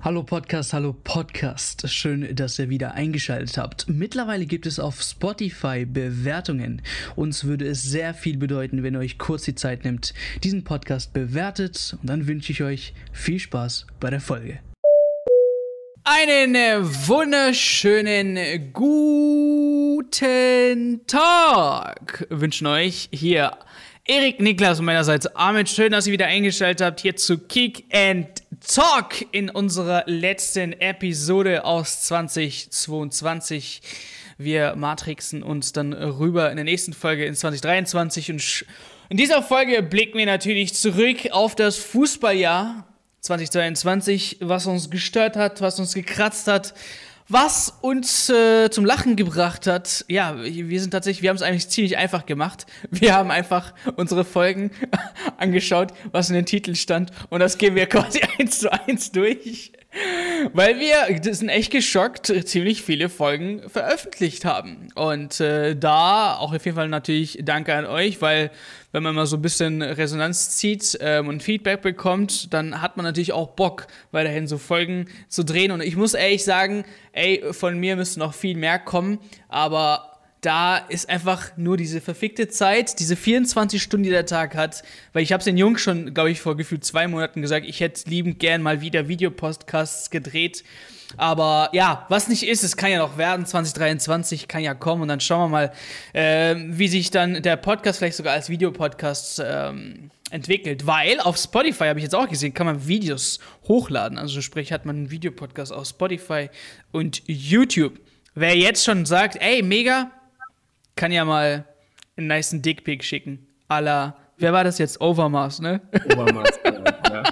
Hallo Podcast, hallo Podcast. Schön, dass ihr wieder eingeschaltet habt. Mittlerweile gibt es auf Spotify Bewertungen. Uns würde es sehr viel bedeuten, wenn ihr euch kurz die Zeit nimmt, diesen Podcast bewertet. Und dann wünsche ich euch viel Spaß bei der Folge. Einen wunderschönen guten Tag wünschen euch hier Erik Niklas und meinerseits Ahmed. Schön, dass ihr wieder eingeschaltet habt hier zu Kick and Talk in unserer letzten Episode aus 2022. Wir matrixen uns dann rüber in der nächsten Folge in 2023 und in dieser Folge blicken wir natürlich zurück auf das Fußballjahr 2022, was uns gestört hat, was uns gekratzt hat, was uns äh, zum Lachen gebracht hat, ja, wir sind tatsächlich, wir haben es eigentlich ziemlich einfach gemacht. Wir haben einfach unsere Folgen angeschaut, was in den Titeln stand, und das gehen wir quasi eins zu eins durch. Weil wir sind echt geschockt, ziemlich viele Folgen veröffentlicht haben. Und äh, da auch auf jeden Fall natürlich Danke an euch, weil wenn man mal so ein bisschen Resonanz zieht ähm, und Feedback bekommt, dann hat man natürlich auch Bock, weiterhin so Folgen zu drehen. Und ich muss ehrlich sagen, ey, von mir müsste noch viel mehr kommen, aber da ist einfach nur diese verfickte Zeit, diese 24 Stunden, die der Tag hat, weil ich habe es den Jungs schon, glaube ich, vor gefühlt zwei Monaten gesagt, ich hätte liebend gern mal wieder Videopodcasts gedreht. Aber ja, was nicht ist, es kann ja noch werden, 2023 kann ja kommen und dann schauen wir mal, äh, wie sich dann der Podcast vielleicht sogar als Videopodcast ähm, entwickelt. Weil auf Spotify habe ich jetzt auch gesehen, kann man Videos hochladen. Also sprich, hat man einen Videopodcast auf Spotify und YouTube. Wer jetzt schon sagt, ey, mega, kann ja mal einen nice Dickpick schicken. A la, wer war das jetzt? Overmars, ne? Overmars, ja.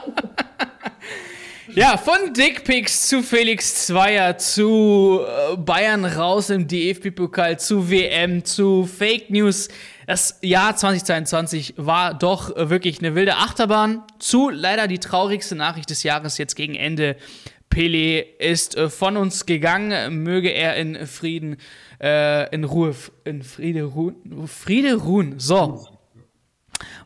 Ja, von Dickpics zu Felix Zweier, zu äh, Bayern raus im DFB-Pokal, zu WM, zu Fake News. Das Jahr 2022 war doch wirklich eine wilde Achterbahn. Zu leider die traurigste Nachricht des Jahres jetzt gegen Ende. Pele ist äh, von uns gegangen. Möge er in Frieden äh, in Ruhe, in Friede ruhen. Friede ruhen. So.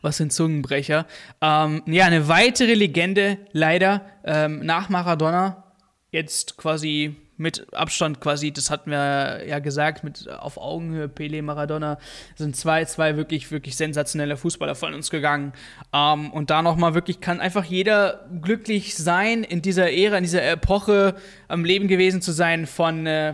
Was ein Zungenbrecher. Ähm, ja, eine weitere Legende, leider, ähm, nach Maradona. Jetzt quasi mit Abstand quasi, das hatten wir ja gesagt, mit auf Augenhöhe, Pele, Maradona, sind zwei, zwei wirklich, wirklich sensationelle Fußballer von uns gegangen. Ähm, und da nochmal wirklich kann einfach jeder glücklich sein, in dieser Ära, in dieser Epoche am Leben gewesen zu sein von, äh,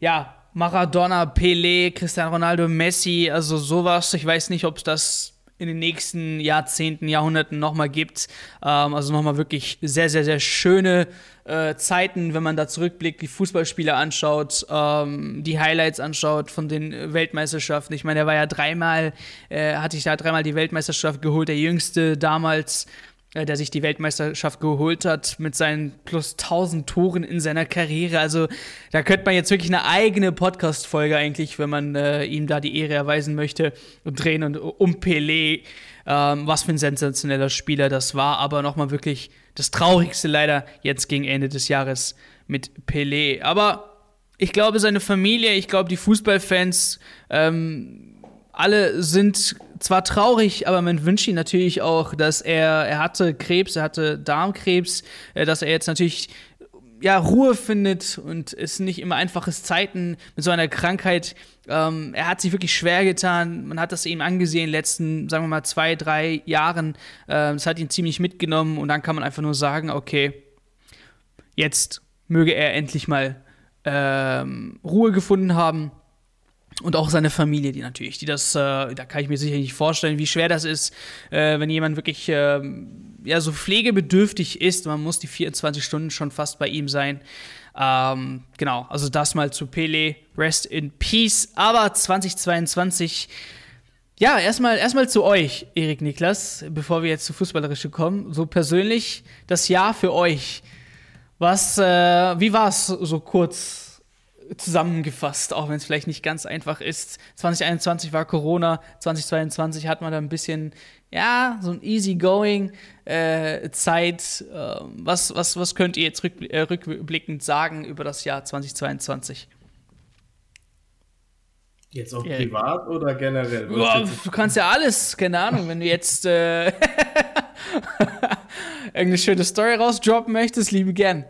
ja, Maradona, Pelé, Cristiano Ronaldo, Messi, also sowas. Ich weiß nicht, ob es das in den nächsten Jahrzehnten, Jahrhunderten nochmal gibt. Ähm, also nochmal wirklich sehr, sehr, sehr schöne äh, Zeiten, wenn man da zurückblickt, die Fußballspiele anschaut, ähm, die Highlights anschaut von den Weltmeisterschaften. Ich meine, er war ja dreimal, äh, hatte ich da dreimal die Weltmeisterschaft geholt, der jüngste damals der sich die Weltmeisterschaft geholt hat mit seinen plus 1000 Toren in seiner Karriere. Also da könnte man jetzt wirklich eine eigene Podcast-Folge eigentlich, wenn man äh, ihm da die Ehre erweisen möchte, drehen und um Pelé. Ähm, was für ein sensationeller Spieler das war, aber nochmal wirklich das Traurigste leider jetzt gegen Ende des Jahres mit Pelé. Aber ich glaube, seine Familie, ich glaube, die Fußballfans, ähm, alle sind zwar traurig, aber man wünscht ihm natürlich auch, dass er, er hatte Krebs, er hatte Darmkrebs, äh, dass er jetzt natürlich ja, Ruhe findet und es nicht immer einfaches Zeiten mit so einer Krankheit. Ähm, er hat sich wirklich schwer getan. Man hat das ihm angesehen in den letzten, sagen wir mal, zwei, drei Jahren. Ähm, hat ihn ziemlich mitgenommen und dann kann man einfach nur sagen, okay, jetzt möge er endlich mal ähm, Ruhe gefunden haben und auch seine Familie, die natürlich, die das, äh, da kann ich mir sicher nicht vorstellen, wie schwer das ist, äh, wenn jemand wirklich äh, ja, so pflegebedürftig ist. Man muss die 24 Stunden schon fast bei ihm sein. Ähm, genau, also das mal zu Pele. Rest in Peace. Aber 2022, ja, erstmal erstmal zu euch, Erik Niklas, bevor wir jetzt zu Fußballerische kommen. So persönlich, das Jahr für euch. Was, äh, wie war es so kurz? Zusammengefasst, auch wenn es vielleicht nicht ganz einfach ist. 2021 war Corona, 2022 hat man da ein bisschen, ja, so ein easygoing äh, Zeit. Äh, was, was, was könnt ihr jetzt rück, äh, rückblickend sagen über das Jahr 2022? Jetzt auch ja. privat oder generell? Boah, du kannst ja alles, keine Ahnung, wenn du jetzt äh, irgendeine schöne Story rausdroppen möchtest, liebe gern.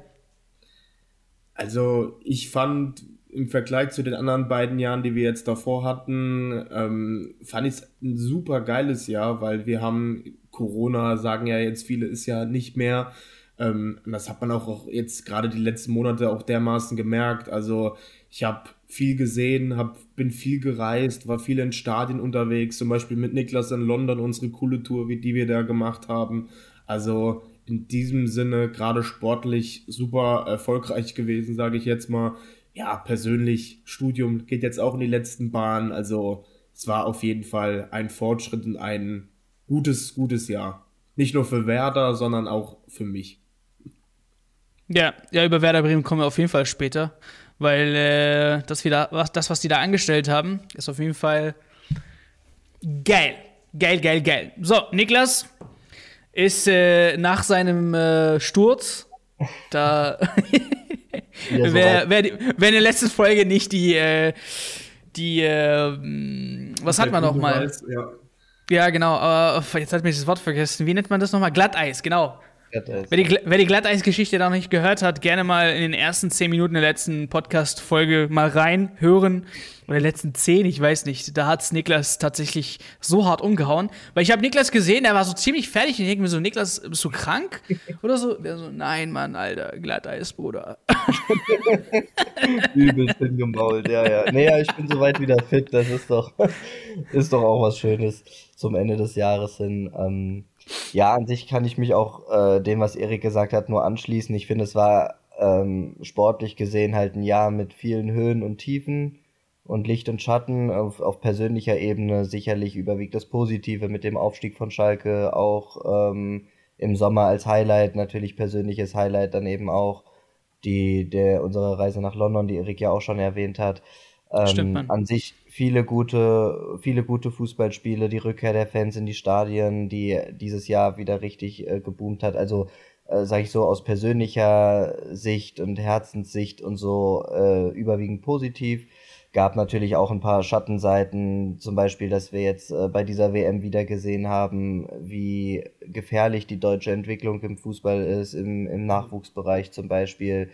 Also ich fand im Vergleich zu den anderen beiden Jahren, die wir jetzt davor hatten, ähm, fand ich es ein super geiles Jahr, weil wir haben Corona, sagen ja jetzt viele, ist ja nicht mehr. Ähm, das hat man auch, jetzt gerade die letzten Monate auch dermaßen gemerkt. Also ich habe viel gesehen, hab, bin viel gereist, war viel in Stadien unterwegs, zum Beispiel mit Niklas in London, unsere coole Tour, wie die wir da gemacht haben. Also in diesem Sinne gerade sportlich super erfolgreich gewesen, sage ich jetzt mal. Ja, persönlich, Studium geht jetzt auch in die letzten Bahnen. Also es war auf jeden Fall ein Fortschritt und ein gutes, gutes Jahr. Nicht nur für Werder, sondern auch für mich. Ja, ja, über Werder Bremen kommen wir auf jeden Fall später, weil äh, das, wieder, was, das, was die da angestellt haben, ist auf jeden Fall geil. Geil, geil, geil. So, Niklas ist äh, nach seinem äh, Sturz da. ja, wer, wer, die, wer in der letzten Folge nicht die, äh, die, äh, was hat man noch mal? Ja. ja, genau, aber jetzt hat mich das Wort vergessen. Wie nennt man das nochmal? Glatteis, genau. Wer die, wer die Glatteis-Geschichte noch nicht gehört hat, gerne mal in den ersten zehn Minuten der letzten Podcast-Folge mal reinhören. Oder letzten zehn, ich weiß nicht. Da hat es Niklas tatsächlich so hart umgehauen. Weil ich habe Niklas gesehen, der war so ziemlich fertig. Und ich denke mir so, Niklas, bist du krank? Oder so? Der so, nein, Mann, Alter, Glatteis, Bruder. Übelst hingemault, ja, ja. Nee, ja, ich bin soweit wieder fit. Das ist doch, ist doch auch was Schönes zum Ende des Jahres hin. Ähm, ja, an sich kann ich mich auch äh, dem, was Erik gesagt hat, nur anschließen. Ich finde, es war ähm, sportlich gesehen halt ein Jahr mit vielen Höhen und Tiefen und Licht und Schatten. Auf, auf persönlicher Ebene sicherlich überwiegt das Positive mit dem Aufstieg von Schalke auch ähm, im Sommer als Highlight, natürlich persönliches Highlight dann eben auch die der unsere Reise nach London, die Erik ja auch schon erwähnt hat. Ähm, an sich viele gute, viele gute Fußballspiele, die Rückkehr der Fans in die Stadien, die dieses Jahr wieder richtig äh, geboomt hat. Also äh, sage ich so aus persönlicher Sicht und Herzenssicht und so äh, überwiegend positiv. Gab natürlich auch ein paar Schattenseiten, zum Beispiel, dass wir jetzt äh, bei dieser WM wieder gesehen haben, wie gefährlich die deutsche Entwicklung im Fußball ist, im, im Nachwuchsbereich zum Beispiel.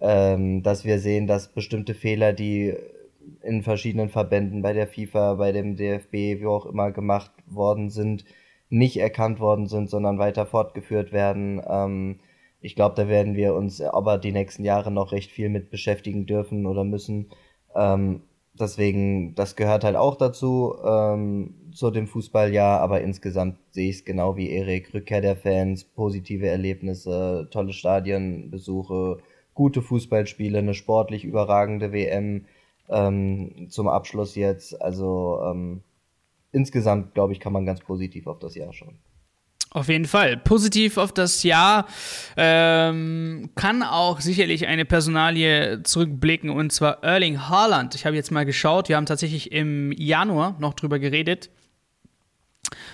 Ähm, dass wir sehen, dass bestimmte Fehler, die in verschiedenen Verbänden, bei der FIFA, bei dem DFB, wie auch immer gemacht worden sind, nicht erkannt worden sind, sondern weiter fortgeführt werden. Ähm, ich glaube, da werden wir uns aber die nächsten Jahre noch recht viel mit beschäftigen dürfen oder müssen. Ähm, deswegen, das gehört halt auch dazu, ähm, zu dem Fußballjahr, aber insgesamt sehe ich es genau wie Erik. Rückkehr der Fans, positive Erlebnisse, tolle Stadionbesuche, gute Fußballspiele, eine sportlich überragende WM ähm, zum Abschluss jetzt. Also ähm, insgesamt, glaube ich, kann man ganz positiv auf das Jahr schauen. Auf jeden Fall. Positiv auf das Jahr ähm, kann auch sicherlich eine Personalie zurückblicken und zwar Erling Haaland. Ich habe jetzt mal geschaut, wir haben tatsächlich im Januar noch drüber geredet,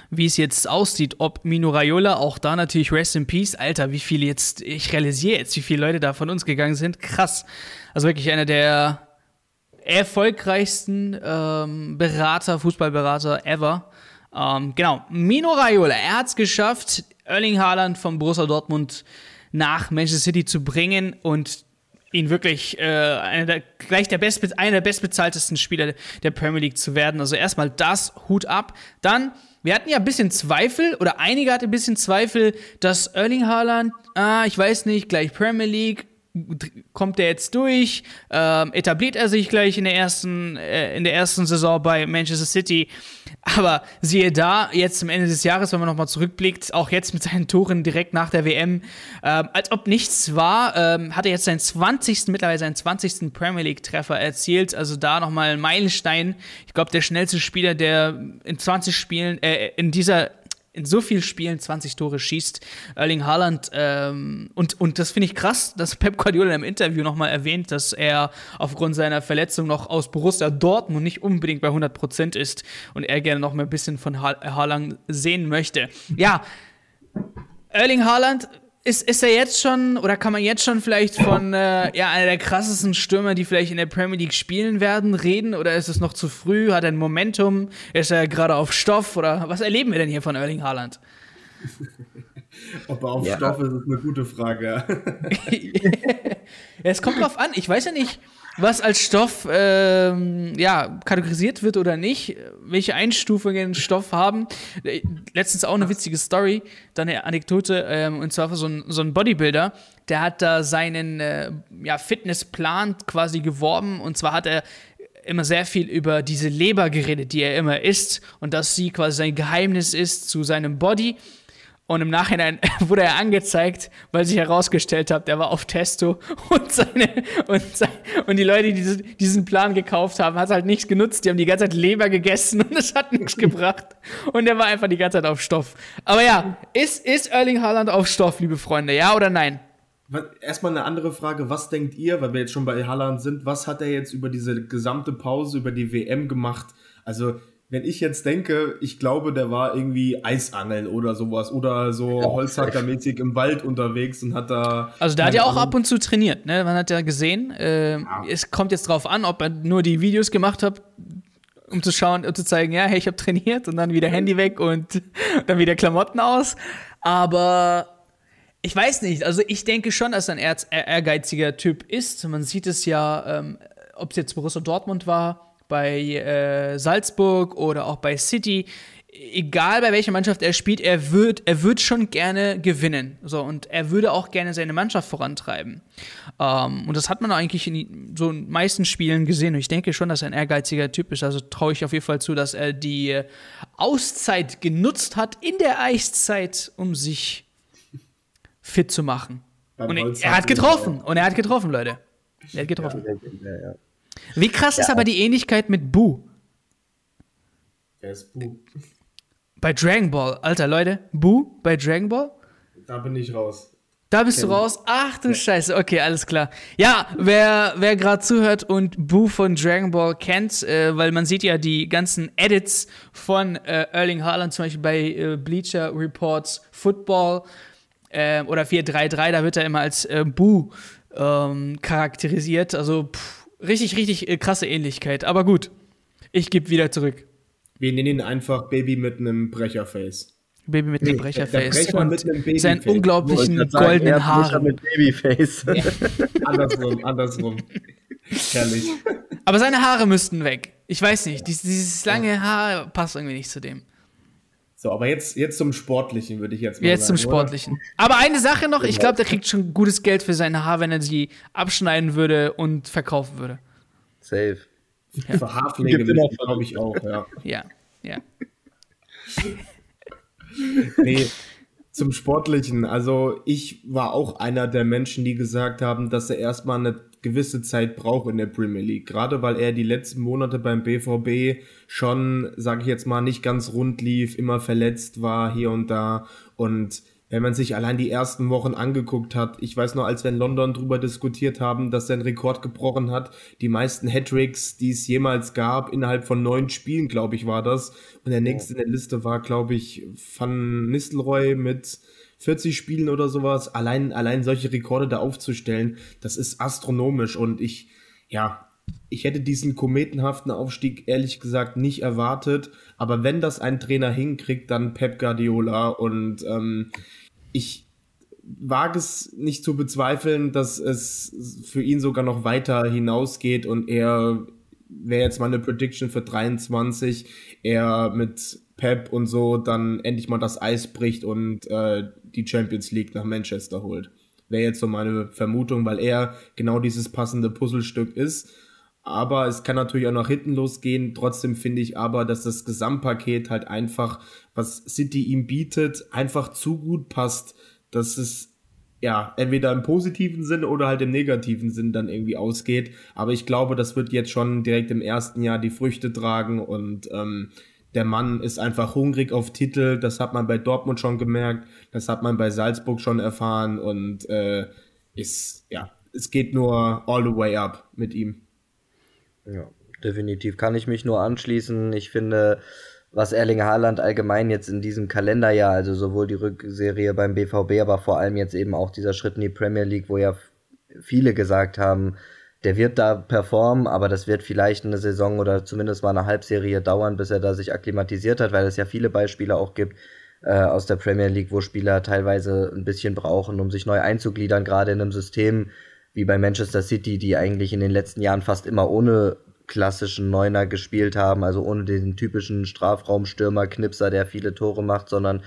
wie es jetzt aussieht, ob Mino Raiola, auch da natürlich Rest in Peace, Alter, wie viele jetzt, ich realisiere jetzt, wie viele Leute da von uns gegangen sind, krass. Also wirklich einer der erfolgreichsten ähm, Berater, Fußballberater ever. Ähm, genau, Mino Raiola, er hat es geschafft, Erling Haaland von Borussia Dortmund nach Manchester City zu bringen und ihn wirklich äh, einer der, gleich der best, einer der bestbezahltesten Spieler der Premier League zu werden. Also erstmal das, Hut ab. Dann, wir hatten ja ein bisschen Zweifel, oder einige hatten ein bisschen Zweifel, dass Erling Haaland, ah, ich weiß nicht, gleich Premier League, kommt er jetzt durch, ähm, etabliert er sich gleich in der ersten, äh, in der ersten Saison bei Manchester City. Aber siehe da, jetzt zum Ende des Jahres, wenn man nochmal zurückblickt, auch jetzt mit seinen Toren direkt nach der WM, ähm, als ob nichts war, ähm, hat er jetzt seinen 20., mittlerweile seinen 20. Premier League-Treffer erzielt. Also da nochmal ein Meilenstein. Ich glaube, der schnellste Spieler, der in 20 Spielen, äh, in dieser in so vielen Spielen 20 Tore schießt. Erling Haaland, ähm, und, und das finde ich krass, dass Pep Guardiola im Interview nochmal erwähnt, dass er aufgrund seiner Verletzung noch aus Borussia Dortmund nicht unbedingt bei 100% ist und er gerne noch mal ein bisschen von ha Haaland sehen möchte. Ja, Erling Haaland ist, ist er jetzt schon, oder kann man jetzt schon vielleicht von äh, ja, einer der krassesten Stürmer, die vielleicht in der Premier League spielen werden, reden? Oder ist es noch zu früh? Hat er ein Momentum? Ist er gerade auf Stoff? Oder was erleben wir denn hier von Erling Haaland? Ob er auf ja. Stoff ist, ist eine gute Frage. Es kommt drauf an. Ich weiß ja nicht, was als Stoff ähm, ja, kategorisiert wird oder nicht, welche Einstufungen Stoff haben. Letztens auch eine witzige Story, dann eine Anekdote, ähm, und zwar so ein, so ein Bodybuilder, der hat da seinen äh, ja, Fitnessplan quasi geworben und zwar hat er immer sehr viel über diese Leber geredet, die er immer isst und dass sie quasi sein Geheimnis ist zu seinem Body. Und im Nachhinein wurde er angezeigt, weil sich herausgestellt hat, der war auf Testo und seine und, sein, und die Leute, die diesen, diesen Plan gekauft haben, hat halt nichts genutzt. Die haben die ganze Zeit Leber gegessen und es hat nichts gebracht. Und er war einfach die ganze Zeit auf Stoff. Aber ja, ist, ist Erling Haaland auf Stoff, liebe Freunde? Ja oder nein? Erstmal eine andere Frage. Was denkt ihr, weil wir jetzt schon bei Haaland sind, was hat er jetzt über diese gesamte Pause, über die WM gemacht? Also, wenn ich jetzt denke, ich glaube, der war irgendwie Eisangeln oder sowas oder so Holzhackermäßig im Wald unterwegs und hat da. Also der hat ja auch ab und zu trainiert, ne? Man hat ja gesehen. Äh, ja. Es kommt jetzt drauf an, ob er nur die Videos gemacht hat, um zu schauen, um zu zeigen, ja, hey, ich habe trainiert und dann wieder Handy weg und dann wieder Klamotten aus. Aber ich weiß nicht, also ich denke schon, dass er ein ehrgeiziger Typ ist. Man sieht es ja, ähm, ob es jetzt Borussia Dortmund war bei äh, Salzburg oder auch bei City, egal bei welcher Mannschaft er spielt, er wird, er wird schon gerne gewinnen. So, und er würde auch gerne seine Mannschaft vorantreiben. Ähm, und das hat man eigentlich in so den meisten Spielen gesehen. Und ich denke schon, dass er ein ehrgeiziger Typ ist. Also traue ich auf jeden Fall zu, dass er die Auszeit genutzt hat in der Eiszeit, um sich fit zu machen. und er hat getroffen. Und er hat getroffen, Leute. Er hat getroffen. Ja, ja. Wie krass ja. ist aber die Ähnlichkeit mit Boo? Wer ist Boo? Bei Dragon Ball. Alter, Leute, Boo bei Dragon Ball? Da bin ich raus. Da bist Kenn du raus? Ach du ja. Scheiße, okay, alles klar. Ja, wer, wer gerade zuhört und Boo von Dragon Ball kennt, äh, weil man sieht ja die ganzen Edits von äh, Erling Haaland, zum Beispiel bei äh, Bleacher Reports Football äh, oder 433, da wird er immer als äh, Boo ähm, charakterisiert. Also, pff, Richtig, richtig äh, krasse Ähnlichkeit. Aber gut, ich gebe wieder zurück. Wir nennen ihn einfach Baby mit einem Brecherface. Baby mit einem Brecherface. Brecher und mit seinen unglaublichen goldenen sagen, Haaren. mit Babyface. Ja. andersrum, andersrum. Herrlich. Aber seine Haare müssten weg. Ich weiß nicht, dieses, dieses lange Haar passt irgendwie nicht zu dem. So, aber jetzt, jetzt zum Sportlichen, würde ich jetzt mal jetzt sagen. Jetzt zum Sportlichen. Oder? Aber eine Sache noch, ich glaube, der kriegt schon gutes Geld für seine Haare, wenn er sie abschneiden würde und verkaufen würde. Safe. Ja. Für Haarpflege glaube ich auch, ja. Ja, ja. nee, zum Sportlichen. Also, ich war auch einer der Menschen, die gesagt haben, dass er erstmal eine gewisse Zeit braucht in der Premier League. Gerade weil er die letzten Monate beim BVB schon, sage ich jetzt mal, nicht ganz rund lief, immer verletzt war hier und da. Und wenn man sich allein die ersten Wochen angeguckt hat, ich weiß noch, als wir in London drüber diskutiert haben, dass er einen Rekord gebrochen hat, die meisten Hattricks, die es jemals gab, innerhalb von neun Spielen, glaube ich, war das. Und der nächste in der Liste war, glaube ich, Van Nistelrooy mit 40 Spielen oder sowas, allein, allein solche Rekorde da aufzustellen, das ist astronomisch. Und ich, ja, ich hätte diesen kometenhaften Aufstieg ehrlich gesagt nicht erwartet, aber wenn das ein Trainer hinkriegt, dann Pep Guardiola. Und ähm, ich wage es nicht zu bezweifeln, dass es für ihn sogar noch weiter hinausgeht. Und er wäre jetzt mal eine Prediction für 23, er mit Pep und so dann endlich mal das Eis bricht und äh, die Champions League nach Manchester holt. Wäre jetzt so meine Vermutung, weil er genau dieses passende Puzzlestück ist. Aber es kann natürlich auch nach hinten losgehen. Trotzdem finde ich aber, dass das Gesamtpaket halt einfach, was City ihm bietet, einfach zu gut passt, dass es ja, entweder im positiven Sinn oder halt im negativen Sinn dann irgendwie ausgeht. Aber ich glaube, das wird jetzt schon direkt im ersten Jahr die Früchte tragen und ähm, der Mann ist einfach hungrig auf Titel. Das hat man bei Dortmund schon gemerkt. Das hat man bei Salzburg schon erfahren. Und äh, ist, ja, es geht nur all the way up mit ihm. Ja, definitiv. Kann ich mich nur anschließen. Ich finde, was Erling Haaland allgemein jetzt in diesem Kalenderjahr, also sowohl die Rückserie beim BVB, aber vor allem jetzt eben auch dieser Schritt in die Premier League, wo ja viele gesagt haben, der wird da performen, aber das wird vielleicht eine Saison oder zumindest mal eine Halbserie dauern, bis er da sich akklimatisiert hat, weil es ja viele Beispiele auch gibt äh, aus der Premier League, wo Spieler teilweise ein bisschen brauchen, um sich neu einzugliedern, gerade in einem System, wie bei Manchester City, die eigentlich in den letzten Jahren fast immer ohne klassischen Neuner gespielt haben, also ohne den typischen Strafraumstürmer, Knipser, der viele Tore macht, sondern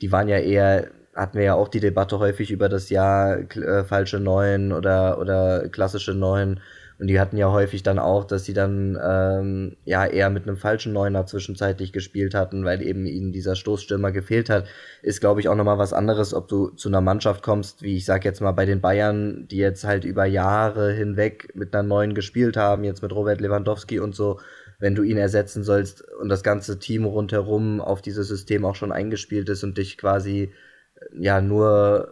die waren ja eher, hatten wir ja auch die Debatte häufig über das Jahr äh, falsche Neun oder, oder klassische Neun. Und die hatten ja häufig dann auch, dass sie dann ähm, ja eher mit einem falschen Neuner zwischenzeitlich gespielt hatten, weil eben ihnen dieser Stoßstürmer gefehlt hat. Ist, glaube ich, auch nochmal was anderes, ob du zu einer Mannschaft kommst, wie ich sag jetzt mal bei den Bayern, die jetzt halt über Jahre hinweg mit einer neuen gespielt haben, jetzt mit Robert Lewandowski und so, wenn du ihn ersetzen sollst und das ganze Team rundherum auf dieses System auch schon eingespielt ist und dich quasi ja nur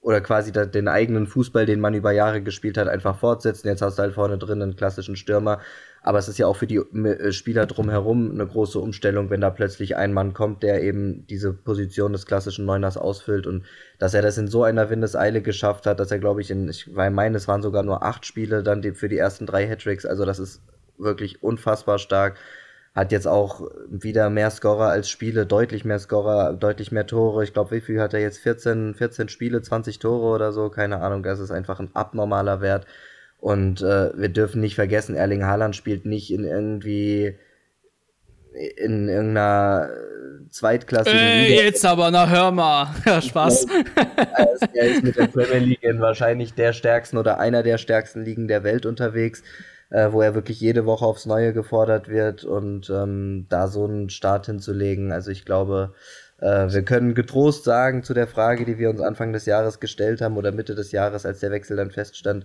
oder quasi den eigenen Fußball, den man über Jahre gespielt hat, einfach fortsetzen. Jetzt hast du halt vorne drin einen klassischen Stürmer. Aber es ist ja auch für die äh, Spieler drumherum eine große Umstellung, wenn da plötzlich ein Mann kommt, der eben diese Position des klassischen Neuners ausfüllt. Und dass er das in so einer Windeseile geschafft hat, dass er, glaube ich, in, ich meine, es waren sogar nur acht Spiele dann für die ersten drei Hattricks. Also das ist wirklich unfassbar stark hat jetzt auch wieder mehr Scorer als Spiele, deutlich mehr Scorer, deutlich mehr Tore. Ich glaube, wie viel hat er jetzt? 14, 14 Spiele, 20 Tore oder so, keine Ahnung. Das ist einfach ein abnormaler Wert. Und äh, wir dürfen nicht vergessen, Erling Haaland spielt nicht in irgendwie in irgendeiner zweitklassigen äh, Liga. Jetzt aber, na hör mal. Ja, Spaß. er ist mit der Premier League in wahrscheinlich der stärksten oder einer der stärksten Ligen der Welt unterwegs äh, wo er wirklich jede Woche aufs Neue gefordert wird und ähm, da so einen Start hinzulegen. Also ich glaube, äh, wir können getrost sagen zu der Frage, die wir uns Anfang des Jahres gestellt haben oder Mitte des Jahres, als der Wechsel dann feststand,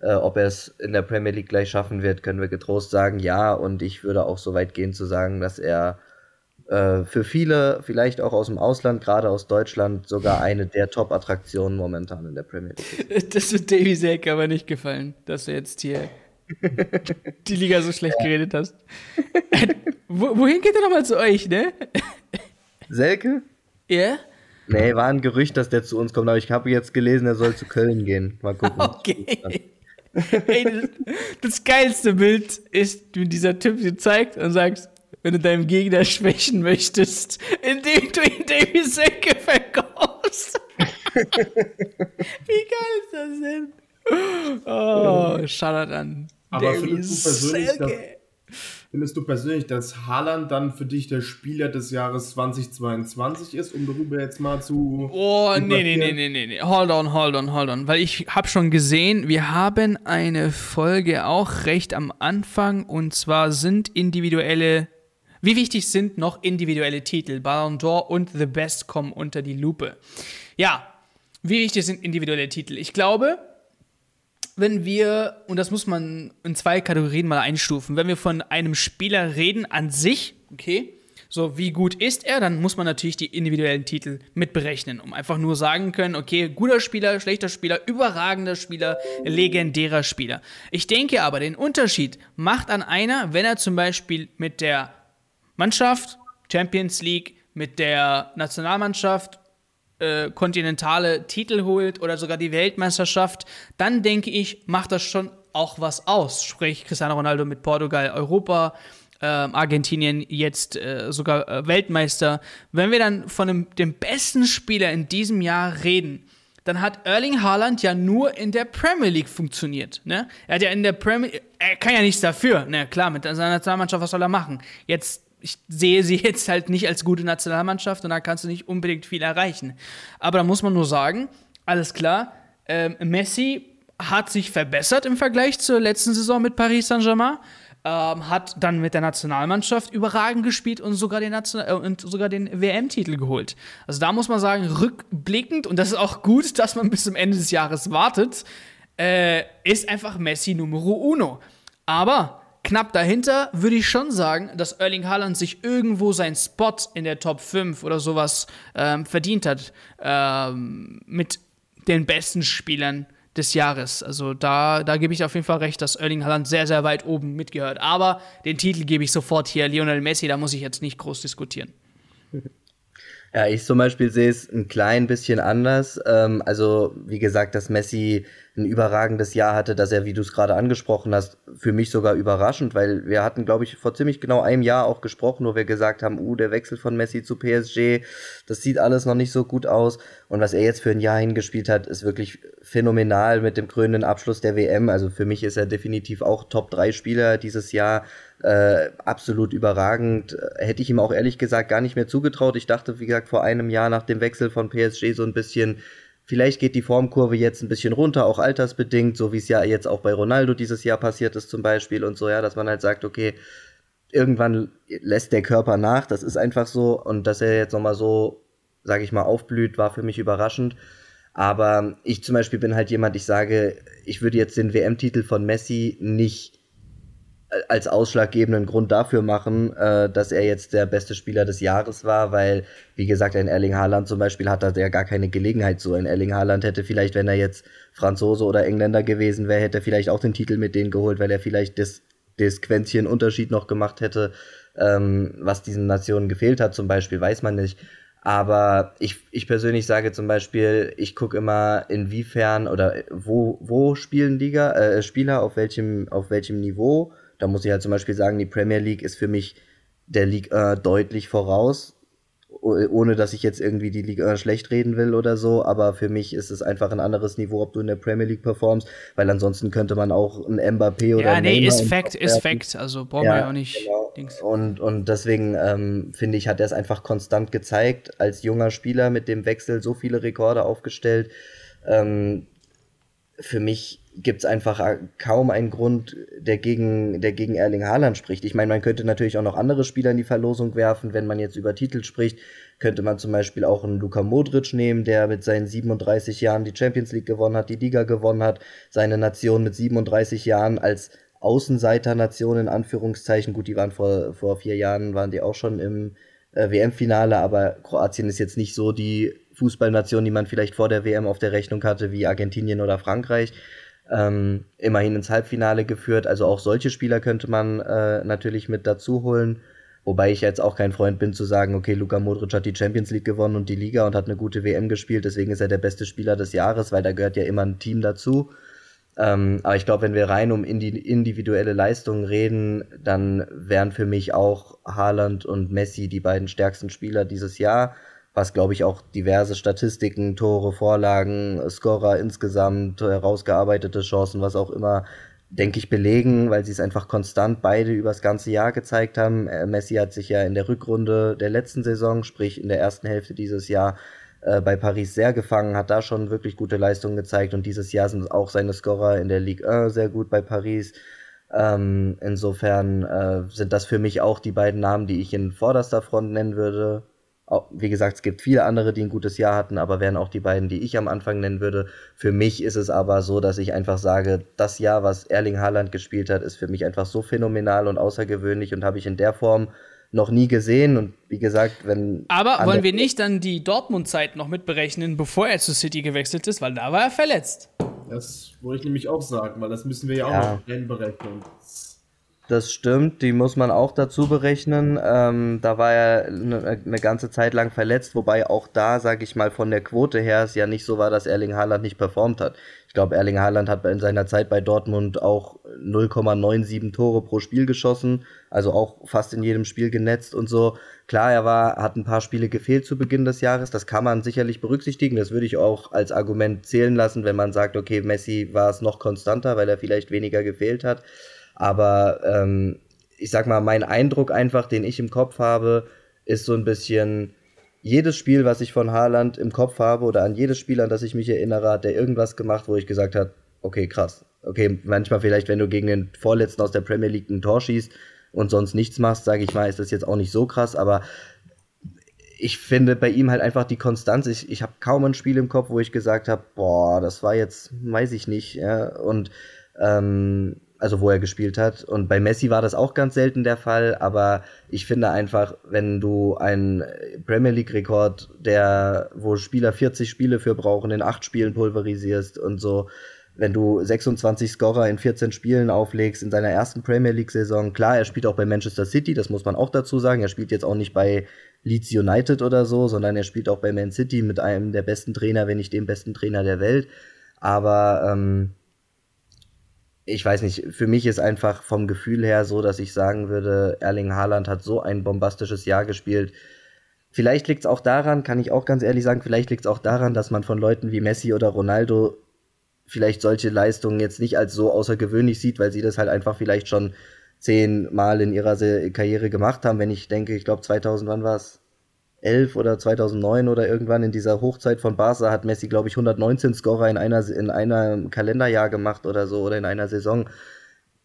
äh, ob er es in der Premier League gleich schaffen wird, können wir getrost sagen, ja. Und ich würde auch so weit gehen zu sagen, dass er äh, für viele, vielleicht auch aus dem Ausland, gerade aus Deutschland, sogar eine der Top-Attraktionen momentan in der Premier League ist. Das wird Davy Selke aber nicht gefallen, dass er jetzt hier die Liga so schlecht ja. geredet hast. wohin geht er nochmal zu euch, ne? Selke? Ja? Yeah? Nee, war ein Gerücht, dass der zu uns kommt, aber ich habe jetzt gelesen, er soll zu Köln gehen. Mal gucken. Okay. Ey, das, das, geilste Bild ist, wie dieser Typ dir zeigt und sagst, wenn du deinem Gegner schwächen möchtest, indem du ihn Davy Selke verkaufst. wie geil ist das denn? Oh, Shoutout an aber findest du, persönlich, dass, findest du persönlich, dass Haaland dann für dich der Spieler des Jahres 2022 ist, um darüber jetzt mal zu. Oh, nee, nee, nee, nee, nee, nee. Hold on, hold on, hold on. Weil ich habe schon gesehen, wir haben eine Folge auch recht am Anfang und zwar sind individuelle. Wie wichtig sind noch individuelle Titel? Ballon d'Or und The Best kommen unter die Lupe. Ja, wie wichtig sind individuelle Titel? Ich glaube, wenn wir, und das muss man in zwei Kategorien mal einstufen, wenn wir von einem Spieler reden an sich, okay, so wie gut ist er, dann muss man natürlich die individuellen Titel mitberechnen, um einfach nur sagen können, okay, guter Spieler, schlechter Spieler, überragender Spieler, legendärer Spieler. Ich denke aber, den Unterschied macht an einer, wenn er zum Beispiel mit der Mannschaft, Champions League, mit der Nationalmannschaft äh, kontinentale Titel holt oder sogar die Weltmeisterschaft, dann denke ich, macht das schon auch was aus. Sprich, Cristiano Ronaldo mit Portugal Europa, äh, Argentinien jetzt äh, sogar äh, Weltmeister. Wenn wir dann von dem, dem besten Spieler in diesem Jahr reden, dann hat Erling Haaland ja nur in der Premier League funktioniert. Ne? Er hat ja in der Premier er kann ja nichts dafür. Ne, klar, mit seiner Nationalmannschaft, was soll er machen? Jetzt ich sehe sie jetzt halt nicht als gute Nationalmannschaft und da kannst du nicht unbedingt viel erreichen. Aber da muss man nur sagen, alles klar, ähm, Messi hat sich verbessert im Vergleich zur letzten Saison mit Paris Saint-Germain. Ähm, hat dann mit der Nationalmannschaft überragend gespielt und sogar den, äh, den WM-Titel geholt. Also da muss man sagen, rückblickend, und das ist auch gut, dass man bis zum Ende des Jahres wartet, äh, ist einfach Messi Numero Uno. Aber Knapp dahinter würde ich schon sagen, dass Erling Haaland sich irgendwo seinen Spot in der Top 5 oder sowas ähm, verdient hat ähm, mit den besten Spielern des Jahres. Also da, da gebe ich auf jeden Fall recht, dass Erling Haaland sehr, sehr weit oben mitgehört. Aber den Titel gebe ich sofort hier Lionel Messi, da muss ich jetzt nicht groß diskutieren. Ja, ich zum Beispiel sehe es ein klein bisschen anders. Ähm, also, wie gesagt, dass Messi ein überragendes Jahr hatte, dass er, wie du es gerade angesprochen hast, für mich sogar überraschend, weil wir hatten, glaube ich, vor ziemlich genau einem Jahr auch gesprochen, wo wir gesagt haben, uh, der Wechsel von Messi zu PSG, das sieht alles noch nicht so gut aus. Und was er jetzt für ein Jahr hingespielt hat, ist wirklich phänomenal mit dem krönenden Abschluss der WM. Also für mich ist er definitiv auch Top-3-Spieler dieses Jahr. Äh, absolut überragend. Hätte ich ihm auch ehrlich gesagt gar nicht mehr zugetraut. Ich dachte, wie gesagt, vor einem Jahr nach dem Wechsel von PSG so ein bisschen, Vielleicht geht die Formkurve jetzt ein bisschen runter, auch altersbedingt, so wie es ja jetzt auch bei Ronaldo dieses Jahr passiert ist zum Beispiel und so, ja, dass man halt sagt, okay, irgendwann lässt der Körper nach, das ist einfach so und dass er jetzt nochmal so, sag ich mal, aufblüht, war für mich überraschend. Aber ich zum Beispiel bin halt jemand, ich sage, ich würde jetzt den WM-Titel von Messi nicht als ausschlaggebenden Grund dafür machen, äh, dass er jetzt der beste Spieler des Jahres war, weil, wie gesagt, ein Erling Haaland zum Beispiel hat da ja gar keine Gelegenheit so. Ein Erling Haaland hätte vielleicht, wenn er jetzt Franzose oder Engländer gewesen wäre, hätte er vielleicht auch den Titel mit denen geholt, weil er vielleicht das, das Quäntchen Unterschied noch gemacht hätte, ähm, was diesen Nationen gefehlt hat, zum Beispiel, weiß man nicht. Aber ich, ich persönlich sage zum Beispiel, ich gucke immer, inwiefern oder wo, wo spielen Liga, äh, Spieler, auf welchem, auf welchem Niveau da muss ich halt zum Beispiel sagen, die Premier League ist für mich der Liga deutlich voraus, ohne dass ich jetzt irgendwie die Liga schlecht reden will oder so, aber für mich ist es einfach ein anderes Niveau, ob du in der Premier League performst, weil ansonsten könnte man auch ein Mbappé oder Ja, nee, Neymar ist Fact, ist Fact, also brauchen ja, wir ja auch nicht genau. Und, und deswegen ähm, finde ich, hat er es einfach konstant gezeigt, als junger Spieler mit dem Wechsel so viele Rekorde aufgestellt. Ähm, für mich gibt es einfach kaum einen Grund, der gegen, der gegen Erling Haaland spricht. Ich meine, man könnte natürlich auch noch andere Spieler in die Verlosung werfen. Wenn man jetzt über Titel spricht, könnte man zum Beispiel auch einen Luka Modric nehmen, der mit seinen 37 Jahren die Champions League gewonnen hat, die Liga gewonnen hat, seine Nation mit 37 Jahren als Außenseiter-Nation in Anführungszeichen, gut, die waren vor, vor vier Jahren, waren die auch schon im äh, WM-Finale, aber Kroatien ist jetzt nicht so die Fußballnation, die man vielleicht vor der WM auf der Rechnung hatte, wie Argentinien oder Frankreich ähm, immerhin ins Halbfinale geführt. Also auch solche Spieler könnte man äh, natürlich mit dazu holen. Wobei ich jetzt auch kein Freund bin zu sagen, okay, Luka Modric hat die Champions League gewonnen und die Liga und hat eine gute WM gespielt, deswegen ist er der beste Spieler des Jahres, weil da gehört ja immer ein Team dazu. Ähm, aber ich glaube, wenn wir rein um individuelle Leistungen reden, dann wären für mich auch Haaland und Messi die beiden stärksten Spieler dieses Jahr was glaube ich auch diverse Statistiken, Tore, Vorlagen, Scorer insgesamt, herausgearbeitete Chancen, was auch immer, denke ich, belegen, weil sie es einfach konstant beide übers ganze Jahr gezeigt haben. Äh, Messi hat sich ja in der Rückrunde der letzten Saison, sprich in der ersten Hälfte dieses Jahr, äh, bei Paris sehr gefangen, hat da schon wirklich gute Leistungen gezeigt und dieses Jahr sind auch seine Scorer in der Ligue 1 sehr gut bei Paris. Ähm, insofern äh, sind das für mich auch die beiden Namen, die ich in vorderster Front nennen würde. Wie gesagt, es gibt viele andere, die ein gutes Jahr hatten, aber wären auch die beiden, die ich am Anfang nennen würde. Für mich ist es aber so, dass ich einfach sage, das Jahr, was Erling Haaland gespielt hat, ist für mich einfach so phänomenal und außergewöhnlich und habe ich in der Form noch nie gesehen. Und wie gesagt, wenn. Aber wollen wir nicht dann die Dortmund-Zeit noch mitberechnen, bevor er zu City gewechselt ist, weil da war er verletzt. Das wollte ich nämlich auch sagen, weil das müssen wir ja auch ja. noch einberechnen. Das stimmt, die muss man auch dazu berechnen. Ähm, da war er eine, eine ganze Zeit lang verletzt, wobei auch da, sage ich mal, von der Quote her es ja nicht so war, dass Erling Haaland nicht performt hat. Ich glaube, Erling Haaland hat in seiner Zeit bei Dortmund auch 0,97 Tore pro Spiel geschossen, also auch fast in jedem Spiel genetzt und so. Klar, er war, hat ein paar Spiele gefehlt zu Beginn des Jahres, das kann man sicherlich berücksichtigen. Das würde ich auch als Argument zählen lassen, wenn man sagt, okay, Messi war es noch konstanter, weil er vielleicht weniger gefehlt hat. Aber ähm, ich sag mal, mein Eindruck einfach, den ich im Kopf habe, ist so ein bisschen jedes Spiel, was ich von Haaland im Kopf habe oder an jedes Spiel, an das ich mich erinnere, hat der irgendwas gemacht, wo ich gesagt habe, okay, krass. Okay, manchmal vielleicht, wenn du gegen den Vorletzten aus der Premier League ein Tor schießt und sonst nichts machst, sage ich mal, ist das jetzt auch nicht so krass, aber ich finde bei ihm halt einfach die Konstanz. Ich, ich habe kaum ein Spiel im Kopf, wo ich gesagt habe, boah, das war jetzt, weiß ich nicht. Ja? Und ähm, also wo er gespielt hat. Und bei Messi war das auch ganz selten der Fall, aber ich finde einfach, wenn du einen Premier League-Rekord, der, wo Spieler 40 Spiele für brauchen, in acht Spielen pulverisierst und so, wenn du 26 Scorer in 14 Spielen auflegst in seiner ersten Premier League-Saison, klar, er spielt auch bei Manchester City, das muss man auch dazu sagen. Er spielt jetzt auch nicht bei Leeds United oder so, sondern er spielt auch bei Man City mit einem der besten Trainer, wenn nicht dem besten Trainer der Welt. Aber ähm, ich weiß nicht, für mich ist einfach vom Gefühl her so, dass ich sagen würde, Erling Haaland hat so ein bombastisches Jahr gespielt. Vielleicht liegt es auch daran, kann ich auch ganz ehrlich sagen, vielleicht liegt es auch daran, dass man von Leuten wie Messi oder Ronaldo vielleicht solche Leistungen jetzt nicht als so außergewöhnlich sieht, weil sie das halt einfach vielleicht schon zehnmal in ihrer Karriere gemacht haben. Wenn ich denke, ich glaube 2000, wann war es? 2011 oder 2009 oder irgendwann in dieser Hochzeit von Barca hat Messi, glaube ich, 119 Scorer in einer in einem Kalenderjahr gemacht oder so oder in einer Saison.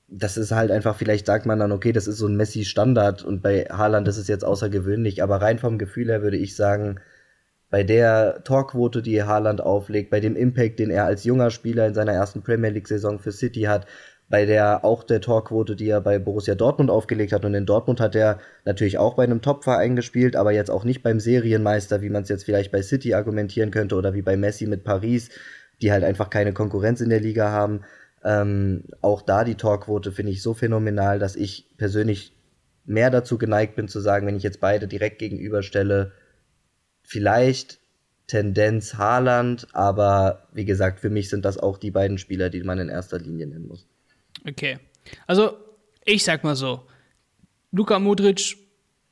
Das ist halt einfach, vielleicht sagt man dann, okay, das ist so ein Messi-Standard und bei Haaland ist es jetzt außergewöhnlich, aber rein vom Gefühl her würde ich sagen, bei der Torquote, die Haaland auflegt, bei dem Impact, den er als junger Spieler in seiner ersten Premier League-Saison für City hat, bei der auch der Torquote, die er bei Borussia Dortmund aufgelegt hat. Und in Dortmund hat er natürlich auch bei einem Top-Verein gespielt, aber jetzt auch nicht beim Serienmeister, wie man es jetzt vielleicht bei City argumentieren könnte oder wie bei Messi mit Paris, die halt einfach keine Konkurrenz in der Liga haben. Ähm, auch da die Torquote finde ich so phänomenal, dass ich persönlich mehr dazu geneigt bin zu sagen, wenn ich jetzt beide direkt gegenüberstelle, vielleicht Tendenz Haaland, aber wie gesagt, für mich sind das auch die beiden Spieler, die man in erster Linie nennen muss. Okay. Also, ich sag mal so: Luka Modric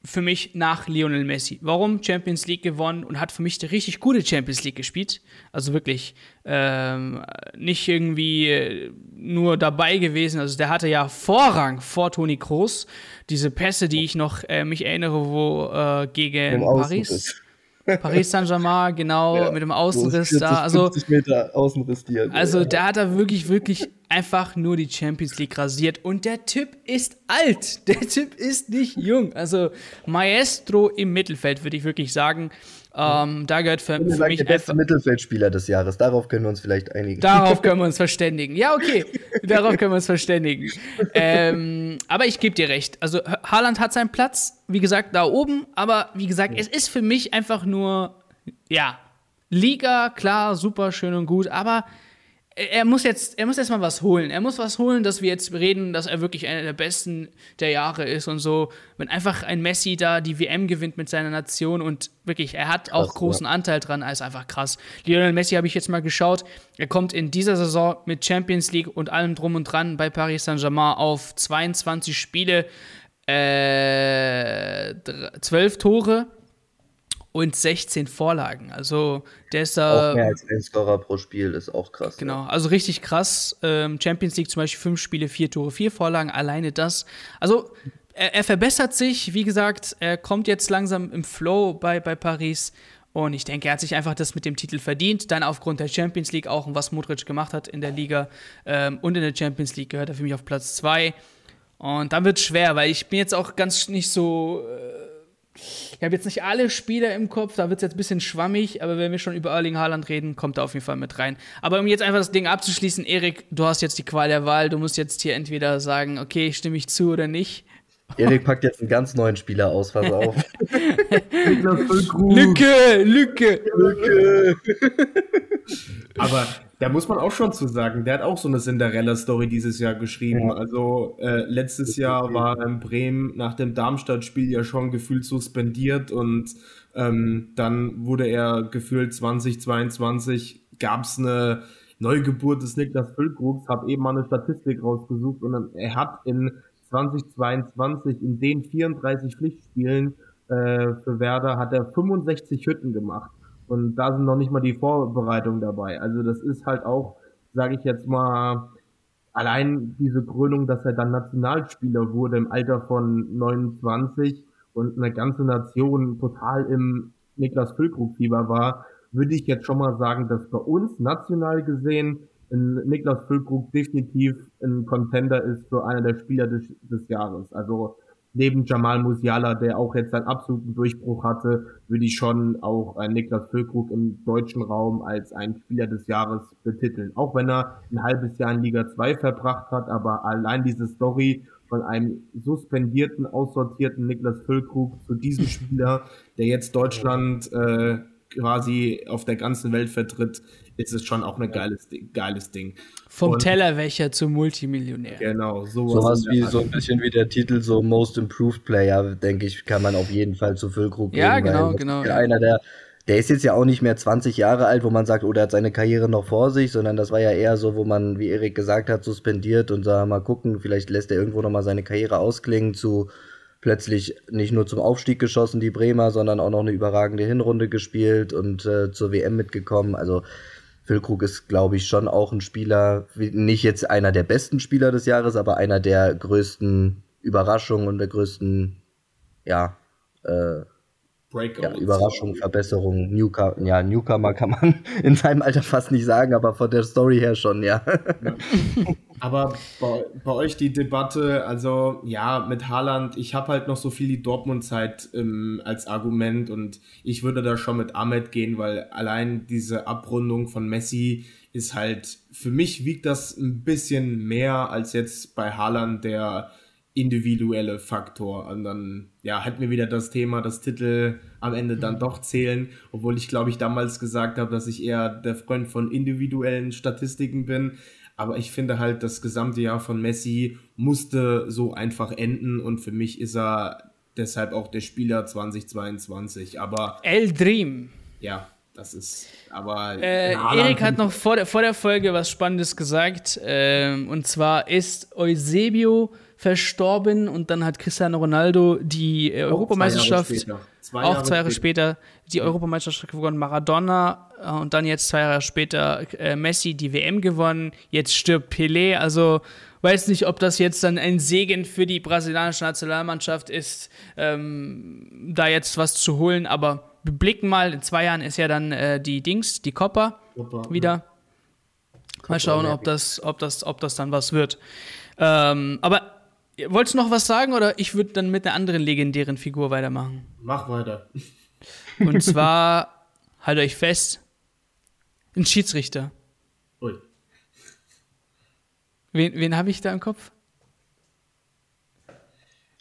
für mich nach Lionel Messi. Warum? Champions League gewonnen und hat für mich eine richtig gute Champions League gespielt. Also wirklich ähm, nicht irgendwie nur dabei gewesen. Also der hatte ja Vorrang vor Toni Kroos. Diese Pässe, die ich noch äh, mich erinnere, wo äh, gegen Paris. Paris Saint-Germain, genau, ja, mit dem Außenriss 40, da. Also, Meter Außenriss die also da hat er wirklich, wirklich einfach nur die Champions League rasiert. Und der Typ ist alt. Der Typ ist nicht jung. Also Maestro im Mittelfeld, würde ich wirklich sagen. Ähm, da gehört für, für mich der beste Mittelfeldspieler des Jahres. Darauf können wir uns vielleicht einigen. Darauf können wir uns verständigen. Ja, okay. Darauf können wir uns verständigen. Ähm, aber ich gebe dir recht. Also Haaland hat seinen Platz, wie gesagt, da oben. Aber wie gesagt, ja. es ist für mich einfach nur, ja, Liga, klar, super, schön und gut. Aber er muss jetzt, er muss erstmal was holen. Er muss was holen, dass wir jetzt reden, dass er wirklich einer der besten der Jahre ist und so. Wenn einfach ein Messi da die WM gewinnt mit seiner Nation und wirklich, er hat auch krass, großen ja. Anteil dran, ist einfach krass. Lionel Messi habe ich jetzt mal geschaut. Er kommt in dieser Saison mit Champions League und allem drum und dran bei Paris Saint-Germain auf 22 Spiele, äh, 12 Tore und 16 Vorlagen. Also der ist da. Auch mehr als ein Scorer pro Spiel ist auch krass. Genau, ja. also richtig krass. Ähm, Champions League zum Beispiel fünf Spiele, vier Tore, vier Vorlagen, alleine das. Also er, er, verbessert sich, wie gesagt, er kommt jetzt langsam im Flow bei, bei Paris. Und ich denke, er hat sich einfach das mit dem Titel verdient. Dann aufgrund der Champions League auch und was Modric gemacht hat in der Liga ähm, und in der Champions League gehört er für mich auf Platz zwei. Und dann wird es schwer, weil ich bin jetzt auch ganz nicht so. Äh, ich habe jetzt nicht alle Spieler im Kopf, da wird es jetzt ein bisschen schwammig, aber wenn wir schon über Erling Haaland reden, kommt er auf jeden Fall mit rein. Aber um jetzt einfach das Ding abzuschließen, Erik, du hast jetzt die Qual der Wahl, du musst jetzt hier entweder sagen, okay, stimme ich zu oder nicht. Erik packt jetzt einen ganz neuen Spieler aus, pass auf. Lücke, Lücke, Lücke. Aber da muss man auch schon zu sagen, der hat auch so eine Cinderella-Story dieses Jahr geschrieben. Ja. Also äh, letztes Jahr war in Bremen nach dem Darmstadt-Spiel ja schon gefühlt suspendiert und ähm, dann wurde er gefühlt 2022 gab es eine Neugeburt des Niklas Füllkrugs, habe eben mal eine Statistik rausgesucht und er hat in 2022 in den 34 Pflichtspielen äh, für Werder hat er 65 Hütten gemacht. Und da sind noch nicht mal die Vorbereitungen dabei. Also das ist halt auch, sage ich jetzt mal, allein diese Krönung, dass er dann Nationalspieler wurde im Alter von 29 und eine ganze Nation total im Niklas Füllkrug-Fieber war, würde ich jetzt schon mal sagen, dass bei uns national gesehen Niklas Füllkrug definitiv ein Contender ist für einer der Spieler des, des Jahres. Also neben Jamal Musiala, der auch jetzt seinen absoluten Durchbruch hatte, würde ich schon auch äh, Niklas Füllkrug im deutschen Raum als einen Spieler des Jahres betiteln. Auch wenn er ein halbes Jahr in Liga 2 verbracht hat, aber allein diese Story von einem suspendierten, aussortierten Niklas Füllkrug zu diesem Spieler, der jetzt Deutschland äh, quasi auf der ganzen Welt vertritt, ist es schon auch ein geiles, geiles Ding. Vom und, Tellerwäscher zum Multimillionär. Genau, sowas. Sowas wie so ein bisschen wie der Titel so Most Improved Player, denke ich, kann man auf jeden Fall zu Füllkrug Ja, genau, genau. Einer der der ist jetzt ja auch nicht mehr 20 Jahre alt, wo man sagt, oh, der hat seine Karriere noch vor sich, sondern das war ja eher so, wo man, wie Erik gesagt hat, suspendiert und sah mal gucken, vielleicht lässt er irgendwo noch mal seine Karriere ausklingen zu plötzlich nicht nur zum Aufstieg geschossen, die Bremer, sondern auch noch eine überragende Hinrunde gespielt und äh, zur WM mitgekommen. Also Füllkrug ist, glaube ich, schon auch ein Spieler, nicht jetzt einer der besten Spieler des Jahres, aber einer der größten Überraschungen und der größten, ja, äh, ja, Überraschung, Verbesserung, Newcomer, ja, Newcomer kann man in seinem Alter fast nicht sagen, aber von der Story her schon, ja. ja. Aber bei, bei, euch die Debatte, also ja, mit Haaland, ich habe halt noch so viel die Dortmund-Zeit ähm, als Argument und ich würde da schon mit Ahmed gehen, weil allein diese Abrundung von Messi ist halt, für mich wiegt das ein bisschen mehr als jetzt bei Haaland der individuelle Faktor. Und dann, ja, hätten wir wieder das Thema, das Titel am Ende dann mhm. doch zählen, obwohl ich, glaube ich, damals gesagt habe, dass ich eher der Freund von individuellen Statistiken bin. Aber ich finde halt, das gesamte Jahr von Messi musste so einfach enden und für mich ist er deshalb auch der Spieler 2022. Aber. El Dream. Ja, das ist, aber. Äh, Erik hat noch vor der, vor der Folge was Spannendes gesagt. Ähm, und zwar ist Eusebio verstorben und dann hat Cristiano Ronaldo die äh, Europameisterschaft, zwei auch zwei Jahre später, die Europameisterschaft gewonnen, Maradona äh, und dann jetzt zwei Jahre später äh, Messi die WM gewonnen, jetzt stirbt Pelé, also weiß nicht, ob das jetzt dann ein Segen für die brasilianische Nationalmannschaft ist, ähm, da jetzt was zu holen, aber wir blicken mal, in zwei Jahren ist ja dann äh, die Dings, die Copa, Copa wieder. Ja. Mal schauen, ob das, ob das, ob das dann was wird. Ähm, aber Wolltest du noch was sagen oder ich würde dann mit einer anderen legendären Figur weitermachen? Mach weiter. Und zwar, haltet euch fest, ein Schiedsrichter. Ui. Wen, wen habe ich da im Kopf?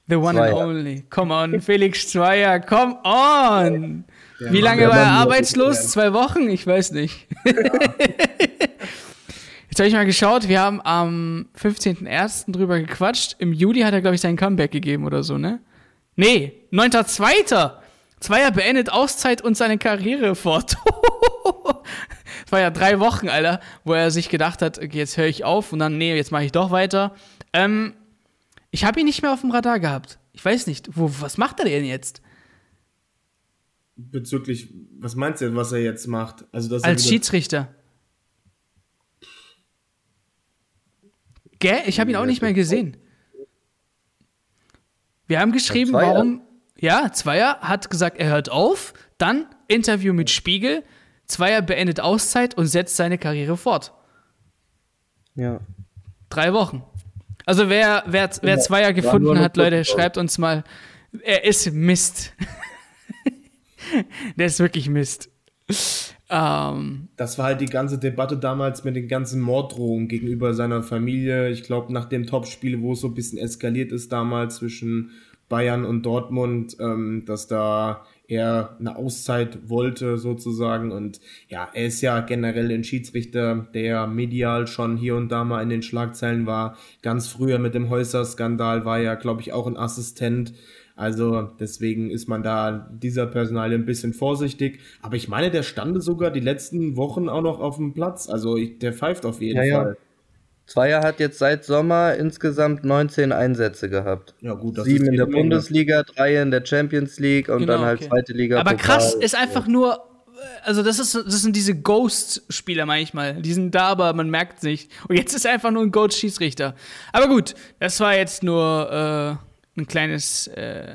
The one Zweier. and only. Come on, Felix Zweier, come on! Ja, Wie lange war er arbeitslos? Zwei Wochen? Ich weiß nicht. Ja. Jetzt habe ich mal geschaut, wir haben am 15.01. drüber gequatscht. Im Juli hat er, glaube ich, sein Comeback gegeben oder so, ne? Nee, 9.2. Zweier beendet Auszeit und seine Karriere fort. das war ja drei Wochen, Alter, wo er sich gedacht hat, okay, jetzt höre ich auf und dann, nee, jetzt mache ich doch weiter. Ähm, ich habe ihn nicht mehr auf dem Radar gehabt. Ich weiß nicht, wo, was macht er denn jetzt? Bezüglich, was meinst du denn, was er jetzt macht? Also, dass Als Schiedsrichter. Gell? Ich habe ihn auch nicht mehr gesehen. Wir haben geschrieben, warum. Ja, Zweier hat gesagt, er hört auf. Dann Interview mit Spiegel. Zweier beendet Auszeit und setzt seine Karriere fort. Ja. Drei Wochen. Also wer, wer, wer Zweier gefunden hat, Leute, schreibt uns mal. Er ist Mist. Der ist wirklich Mist. Ähm, das war halt die ganze Debatte damals mit den ganzen Morddrohungen gegenüber seiner Familie. Ich glaube, nach dem Topspiel, wo es so ein bisschen eskaliert ist damals zwischen Bayern und Dortmund, ähm, dass da er eine Auszeit wollte sozusagen. Und ja, er ist ja generell ein Schiedsrichter, der medial schon hier und da mal in den Schlagzeilen war. Ganz früher mit dem Häuser-Skandal war er, glaube ich, auch ein Assistent also deswegen ist man da dieser Personalie ein bisschen vorsichtig. Aber ich meine, der stande sogar die letzten Wochen auch noch auf dem Platz. Also ich, der pfeift auf jeden ja, Fall. Ja. Zweier hat jetzt seit Sommer insgesamt 19 Einsätze gehabt. Ja, gut, das Sieben in der Bundesliga, drei in der Champions League und genau, dann halt okay. zweite Liga. Aber Pokal. krass ist einfach nur, also das ist das sind diese Ghost-Spieler manchmal. Die sind da, aber man merkt es nicht. Und jetzt ist er einfach nur ein Ghost-Schiedsrichter. Aber gut, das war jetzt nur äh, ein kleines, äh,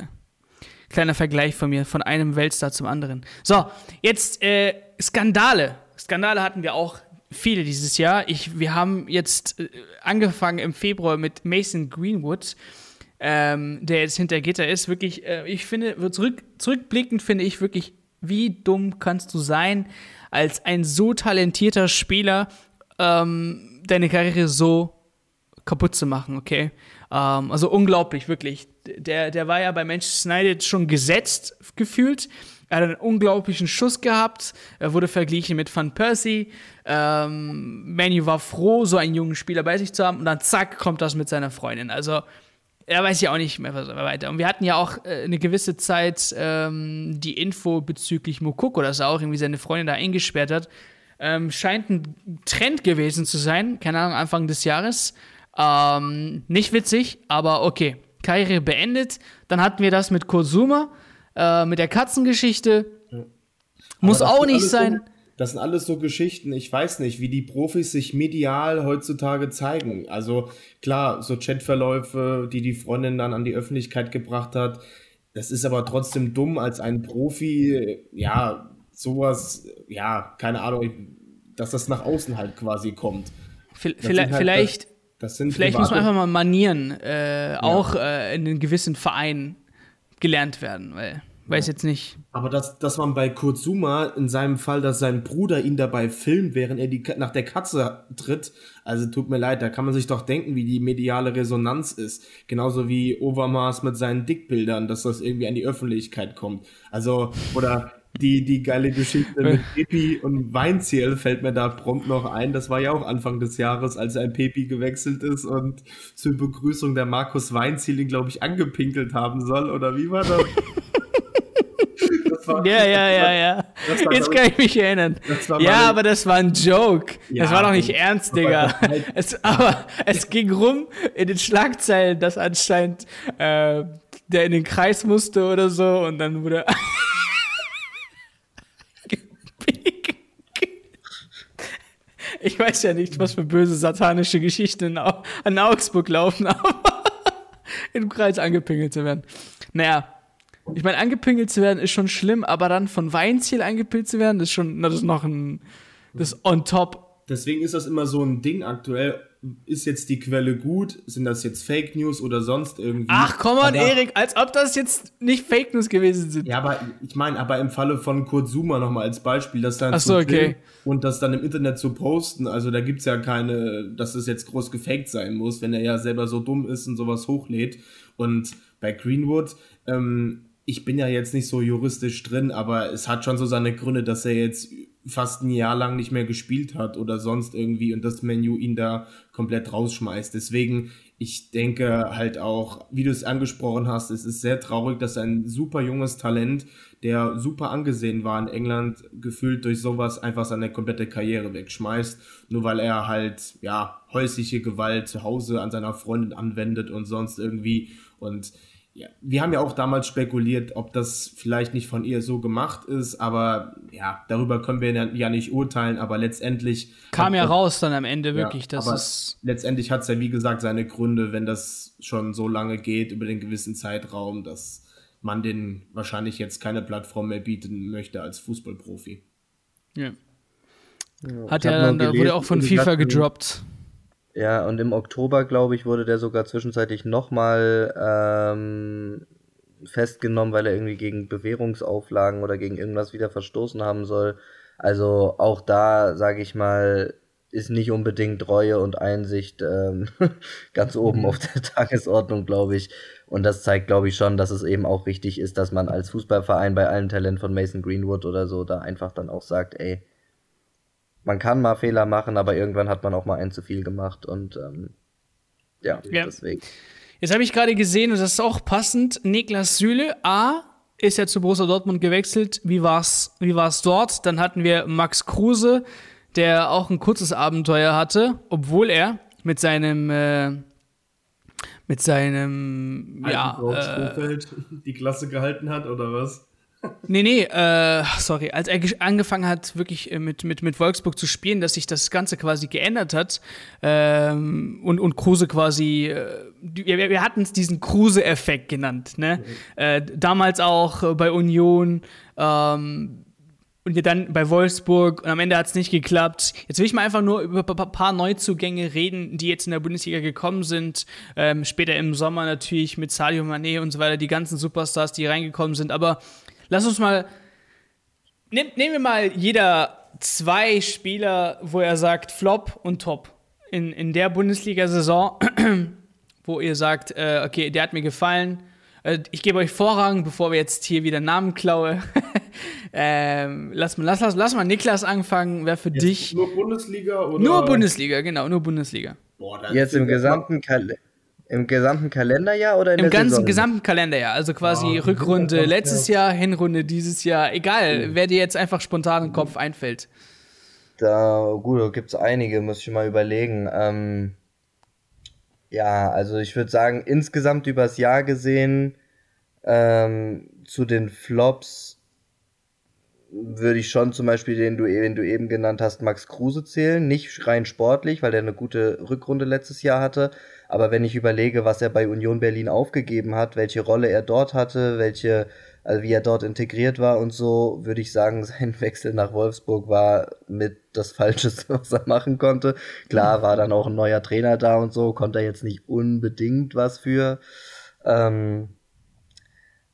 kleiner Vergleich von mir, von einem Weltstar zum anderen. So, jetzt äh, Skandale. Skandale hatten wir auch viele dieses Jahr. Ich, wir haben jetzt äh, angefangen im Februar mit Mason Greenwood, ähm, der jetzt hinter Gitter ist. Wirklich, äh, ich finde, zurück, zurückblickend finde ich wirklich, wie dumm kannst du sein, als ein so talentierter Spieler ähm, deine Karriere so kaputt zu machen, okay? Ähm, also unglaublich, wirklich. Der, der war ja bei Manchester United schon gesetzt gefühlt. Er hat einen unglaublichen Schuss gehabt. Er wurde verglichen mit Van Persie. Ähm, Manu war froh, so einen jungen Spieler bei sich zu haben. Und dann zack, kommt das mit seiner Freundin. Also, er weiß ja auch nicht mehr weiter. Und wir hatten ja auch äh, eine gewisse Zeit ähm, die Info bezüglich Mokoko, dass er auch irgendwie seine Freundin da eingesperrt hat. Ähm, scheint ein Trend gewesen zu sein, keine Ahnung, Anfang des Jahres. Ähm, nicht witzig, aber okay. Karriere beendet. Dann hatten wir das mit Kosuma, äh, mit der Katzengeschichte. Ja. Muss auch nicht sein. So, das sind alles so Geschichten, ich weiß nicht, wie die Profis sich medial heutzutage zeigen. Also klar, so Chatverläufe, die die Freundin dann an die Öffentlichkeit gebracht hat. Das ist aber trotzdem dumm, als ein Profi, ja, sowas, ja, keine Ahnung, dass das nach außen halt quasi kommt. Vielleicht, halt, vielleicht, das, das vielleicht muss man einfach mal Manieren äh, ja. auch äh, in einen gewissen Verein gelernt werden, weil weiß jetzt nicht. Aber dass, dass man bei Kurzuma in seinem Fall, dass sein Bruder ihn dabei filmt, während er die, nach der Katze tritt, also tut mir leid, da kann man sich doch denken, wie die mediale Resonanz ist. Genauso wie Overmars mit seinen Dickbildern, dass das irgendwie an die Öffentlichkeit kommt. Also, oder die, die geile Geschichte mit Pepi und Weinziel fällt mir da prompt noch ein. Das war ja auch Anfang des Jahres, als ein Pepi gewechselt ist und zur Begrüßung der Markus Weinziel ihn, glaube ich, angepinkelt haben soll. Oder wie war das? War, ja, ja, ja, ja. Jetzt kann ich mich erinnern. Ja, aber das war ein Joke. Ja, das war doch nicht ernst, Digga. Halt es, aber es ging rum in den Schlagzeilen, dass anscheinend äh, der in den Kreis musste oder so und dann wurde. Ich weiß ja nicht, was für böse satanische Geschichten an Augsburg laufen, aber im Kreis angepingelt zu werden. Naja, ich meine, angepingelt zu werden ist schon schlimm, aber dann von Weinziel angepingelt zu werden, ist schon, das ist noch ein, das ist on top. Deswegen ist das immer so ein Ding aktuell. Ist jetzt die Quelle gut? Sind das jetzt Fake News oder sonst irgendwie? Ach, komm on, Erik, als ob das jetzt nicht Fake News gewesen sind. Ja, aber ich meine, aber im Falle von Kurt Zuma nochmal als Beispiel, das dann so, okay. und das dann im Internet zu posten, also da gibt's ja keine, dass es jetzt groß gefaked sein muss, wenn er ja selber so dumm ist und sowas hochlädt. Und bei Greenwood, ähm, ich bin ja jetzt nicht so juristisch drin, aber es hat schon so seine Gründe, dass er jetzt fast ein Jahr lang nicht mehr gespielt hat oder sonst irgendwie und das Menü ihn da komplett rausschmeißt. Deswegen, ich denke halt auch, wie du es angesprochen hast, es ist sehr traurig, dass ein super junges Talent, der super angesehen war in England, gefühlt durch sowas einfach seine komplette Karriere wegschmeißt, nur weil er halt, ja, häusliche Gewalt zu Hause an seiner Freundin anwendet und sonst irgendwie und ja, wir haben ja auch damals spekuliert, ob das vielleicht nicht von ihr so gemacht ist, aber ja, darüber können wir ja nicht urteilen, aber letztendlich. Kam ja raus dann am Ende wirklich, ja, dass es. Letztendlich hat es ja, wie gesagt, seine Gründe, wenn das schon so lange geht, über den gewissen Zeitraum, dass man den wahrscheinlich jetzt keine Plattform mehr bieten möchte als Fußballprofi. Ja. ja hat ja dann, da wurde auch von FIFA gedroppt. Ja, und im Oktober, glaube ich, wurde der sogar zwischenzeitlich nochmal ähm, festgenommen, weil er irgendwie gegen Bewährungsauflagen oder gegen irgendwas wieder verstoßen haben soll. Also auch da, sage ich mal, ist nicht unbedingt Reue und Einsicht ähm, ganz oben mhm. auf der Tagesordnung, glaube ich. Und das zeigt, glaube ich, schon, dass es eben auch wichtig ist, dass man als Fußballverein bei allem Talent von Mason Greenwood oder so da einfach dann auch sagt, ey, man kann mal Fehler machen, aber irgendwann hat man auch mal ein zu viel gemacht und ähm, ja, ja, deswegen. Jetzt habe ich gerade gesehen, und das ist auch passend, Niklas Süle, A, ist ja zu Borussia Dortmund gewechselt. Wie war's, wie war's dort? Dann hatten wir Max Kruse, der auch ein kurzes Abenteuer hatte, obwohl er mit seinem äh, mit seinem ja äh, die Klasse gehalten hat oder was? Nee, nee, äh, sorry. Als er angefangen hat, wirklich äh, mit, mit, mit Wolfsburg zu spielen, dass sich das Ganze quasi geändert hat ähm, und, und Kruse quasi, äh, wir, wir hatten es diesen Kruse-Effekt genannt, ne? Mhm. Äh, damals auch äh, bei Union ähm, und dann bei Wolfsburg und am Ende hat es nicht geklappt. Jetzt will ich mal einfach nur über ein paar Neuzugänge reden, die jetzt in der Bundesliga gekommen sind. Ähm, später im Sommer natürlich mit Sadio Mané und so weiter, die ganzen Superstars, die reingekommen sind. Aber Lass uns mal. Nehm, nehmen wir mal jeder zwei Spieler, wo er sagt Flop und Top. In, in der Bundesliga-Saison, wo ihr sagt, äh, okay, der hat mir gefallen. Äh, ich gebe euch Vorrang, bevor wir jetzt hier wieder Namen klaue. ähm, lass, mal, lass, lass, lass mal Niklas anfangen. Wer für jetzt dich. Nur Bundesliga oder? Nur Bundesliga, genau, nur Bundesliga. Boah, jetzt im gesamten Kalender Im gesamten Kalenderjahr oder in Im der ganzen Saison? gesamten Kalenderjahr. Also quasi Ja, Rückrunde letztes Jahr, Hinrunde dieses Jahr. Egal, wer dir jetzt einfach spontan im Kopf einfällt. Da, gut, da gibt's einige, muss ich mal überlegen. Ähm, ja, also ich würde sagen, insgesamt übers Jahr gesehen, ähm, zu den Flops würde ich schon zum Beispiel den du, den du eben genannt hast, Max Kruse zählen. Nicht rein sportlich, weil der eine gute Rückrunde letztes Jahr hatte. Aber wenn ich überlege, was er bei Union Berlin aufgegeben hat, welche Rolle er dort hatte, welche, also wie er dort integriert war und so, würde ich sagen, sein Wechsel nach Wolfsburg war mit das Falscheste, was er machen konnte. Klar war dann auch ein neuer Trainer da und so, konnte er jetzt nicht unbedingt was für. Ähm,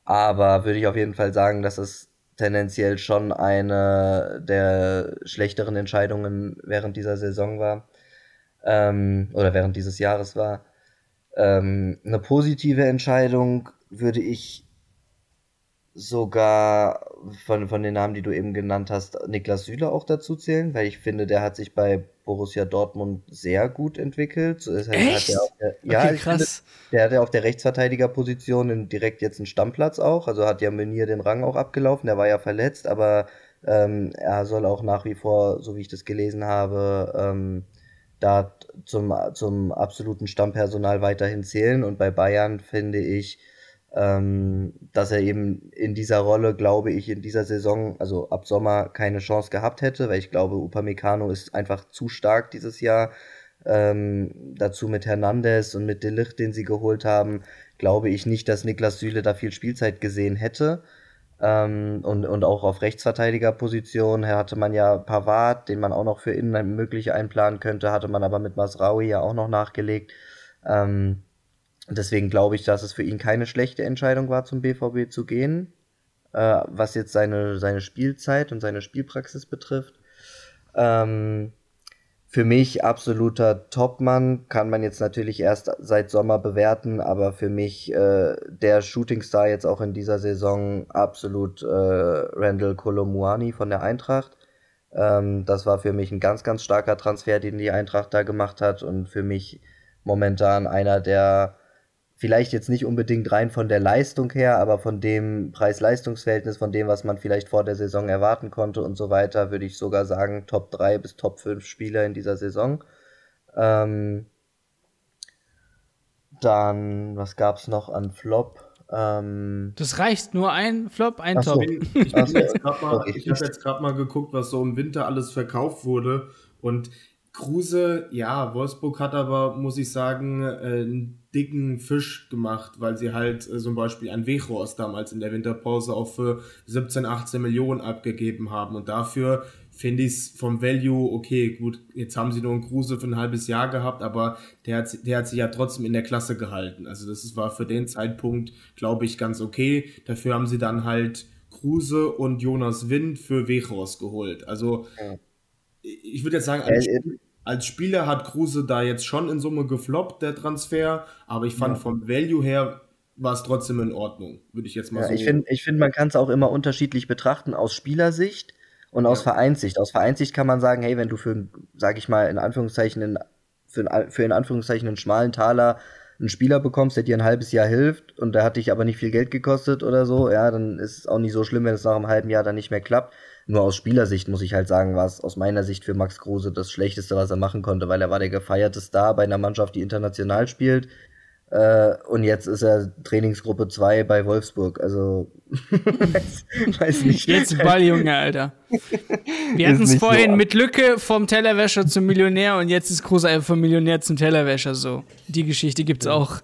aber würde ich auf jeden Fall sagen, dass es tendenziell schon eine der schlechteren Entscheidungen während dieser Saison war. Ähm, oder während dieses Jahres war. Ähm, eine positive Entscheidung würde ich sogar von, von den Namen, die du eben genannt hast, Niklas Süle auch dazu zählen, weil ich finde, der hat sich bei Borussia Dortmund sehr gut entwickelt. Er- Echt? Hat er der, ja, okay, ich finde, krass. der hat ja auf der Rechtsverteidigerposition direkt jetzt einen Stammplatz auch. Also hat ja Meunier den Rang auch abgelaufen. Der war ja verletzt, aber ähm, er soll auch nach wie vor, so wie ich das gelesen habe, ähm, da zum, zum absoluten Stammpersonal weiterhin zählen. Und bei Bayern finde ich, ähm, dass er eben in dieser Rolle, glaube ich, in dieser Saison, also ab Sommer, keine Chance gehabt hätte, weil ich glaube, Upamecano ist einfach zu stark dieses Jahr. Ähm, dazu mit Hernandez und mit Delicht, den sie geholt haben, glaube ich nicht, dass Niklas Süle da viel Spielzeit gesehen hätte. Ähm, und, und auch auf Rechtsverteidigerposition hatte man ja Pavard, den man auch noch für innen möglich einplanen könnte, hatte man aber mit Masraoui ja auch noch nachgelegt. Ähm, deswegen glaube ich, dass es für ihn keine schlechte Entscheidung war, zum BVB zu gehen, äh, was jetzt seine, seine Spielzeit und seine Spielpraxis betrifft. Ähm, für mich absoluter Topmann, kann man jetzt natürlich erst seit Sommer bewerten, aber für mich äh, der Shootingstar jetzt auch in dieser Saison absolut äh, Randall Kolomuani von der Eintracht. Ähm, das war für mich ein ganz, ganz starker Transfer, den die Eintracht da gemacht hat und für mich momentan einer der vielleicht jetzt nicht unbedingt rein von der Leistung her, aber von dem Preis-Leistungs-Verhältnis, von dem, was man vielleicht vor der Saison erwarten konnte und so weiter, würde ich sogar sagen, Top 3 bis Top 5 Spieler in dieser Saison. Ähm, dann, was gab's noch an Flop? Ähm, Das reicht nur ein Flop, ein Ach so. Top. Ich, ich, so, jetzt grad mal, sorry. ich habe jetzt gerade mal geguckt, was so im Winter alles verkauft wurde. Und Kruse, ja, Wolfsburg hat aber, muss ich sagen, äh, einen dicken Fisch gemacht, weil sie halt äh, zum Beispiel an Wechhorst damals in der Winterpause auch für 17, 18 Millionen abgegeben haben. Und dafür finde ich es vom Value, okay, gut, jetzt haben sie nur einen Kruse für ein halbes Jahr gehabt, aber der hat, der hat sich ja trotzdem in der Klasse gehalten. Also das war für den Zeitpunkt, glaube ich, ganz okay. Dafür haben sie dann halt Kruse und Jonas Wind für Wechhorst geholt. Also ich würde jetzt sagen, als, als Spieler hat Kruse da jetzt schon in Summe gefloppt, der Transfer, aber ich fand Ja. vom Value her war es trotzdem in Ordnung, würde ich jetzt mal Ja, so ich finde, ich find, man kann es auch immer unterschiedlich betrachten aus Spielersicht und aus Ja. Vereinssicht. Aus Vereinssicht kann man sagen, hey, wenn du für, sag ich mal, in Anführungszeichen, in, für, für in Anführungszeichen einen schmalen Taler einen Spieler bekommst, der dir ein halbes Jahr hilft und der hat dich aber nicht viel Geld gekostet oder so, ja, dann ist es auch nicht so schlimm, wenn es nach einem halben Jahr dann nicht mehr klappt. Nur aus Spielersicht muss ich halt sagen, war es aus meiner Sicht für Max Kruse das Schlechteste, was er machen konnte, weil er war der gefeierte Star bei einer Mannschaft, die international spielt. Äh, und jetzt ist er Trainingsgruppe 2 bei Wolfsburg. Also, weiß, weiß nicht. Jetzt Balljunge, Alter. Wir hatten es so vorhin ab- mit Lücke vom Tellerwäscher zum Millionär und jetzt ist Kruse einfach vom Millionär zum Tellerwäscher so. Die Geschichte gibt's auch.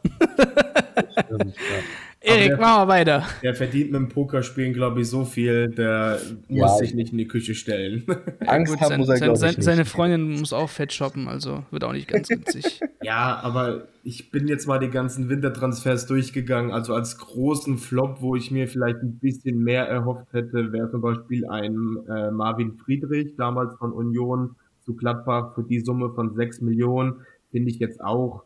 Stimmt, ja. Erik, der- machen wir weiter. Der verdient mit dem Pokerspielen, glaube ich, so viel, der Ja, muss sich nicht in die Küche stellen. Angst Gut, haben muss er, sein, glaube sein, ich, nicht. seine Freundin muss auch fett shoppen, also wird auch nicht ganz witzig. ja, aber ich bin jetzt mal die ganzen Wintertransfers durchgegangen. Also als großen Flop, wo ich mir vielleicht ein bisschen mehr erhofft hätte, wäre zum Beispiel ein äh, Marvin Friedrich, damals von Union zu Gladbach für die Summe von 6 Millionen. Finde ich jetzt auch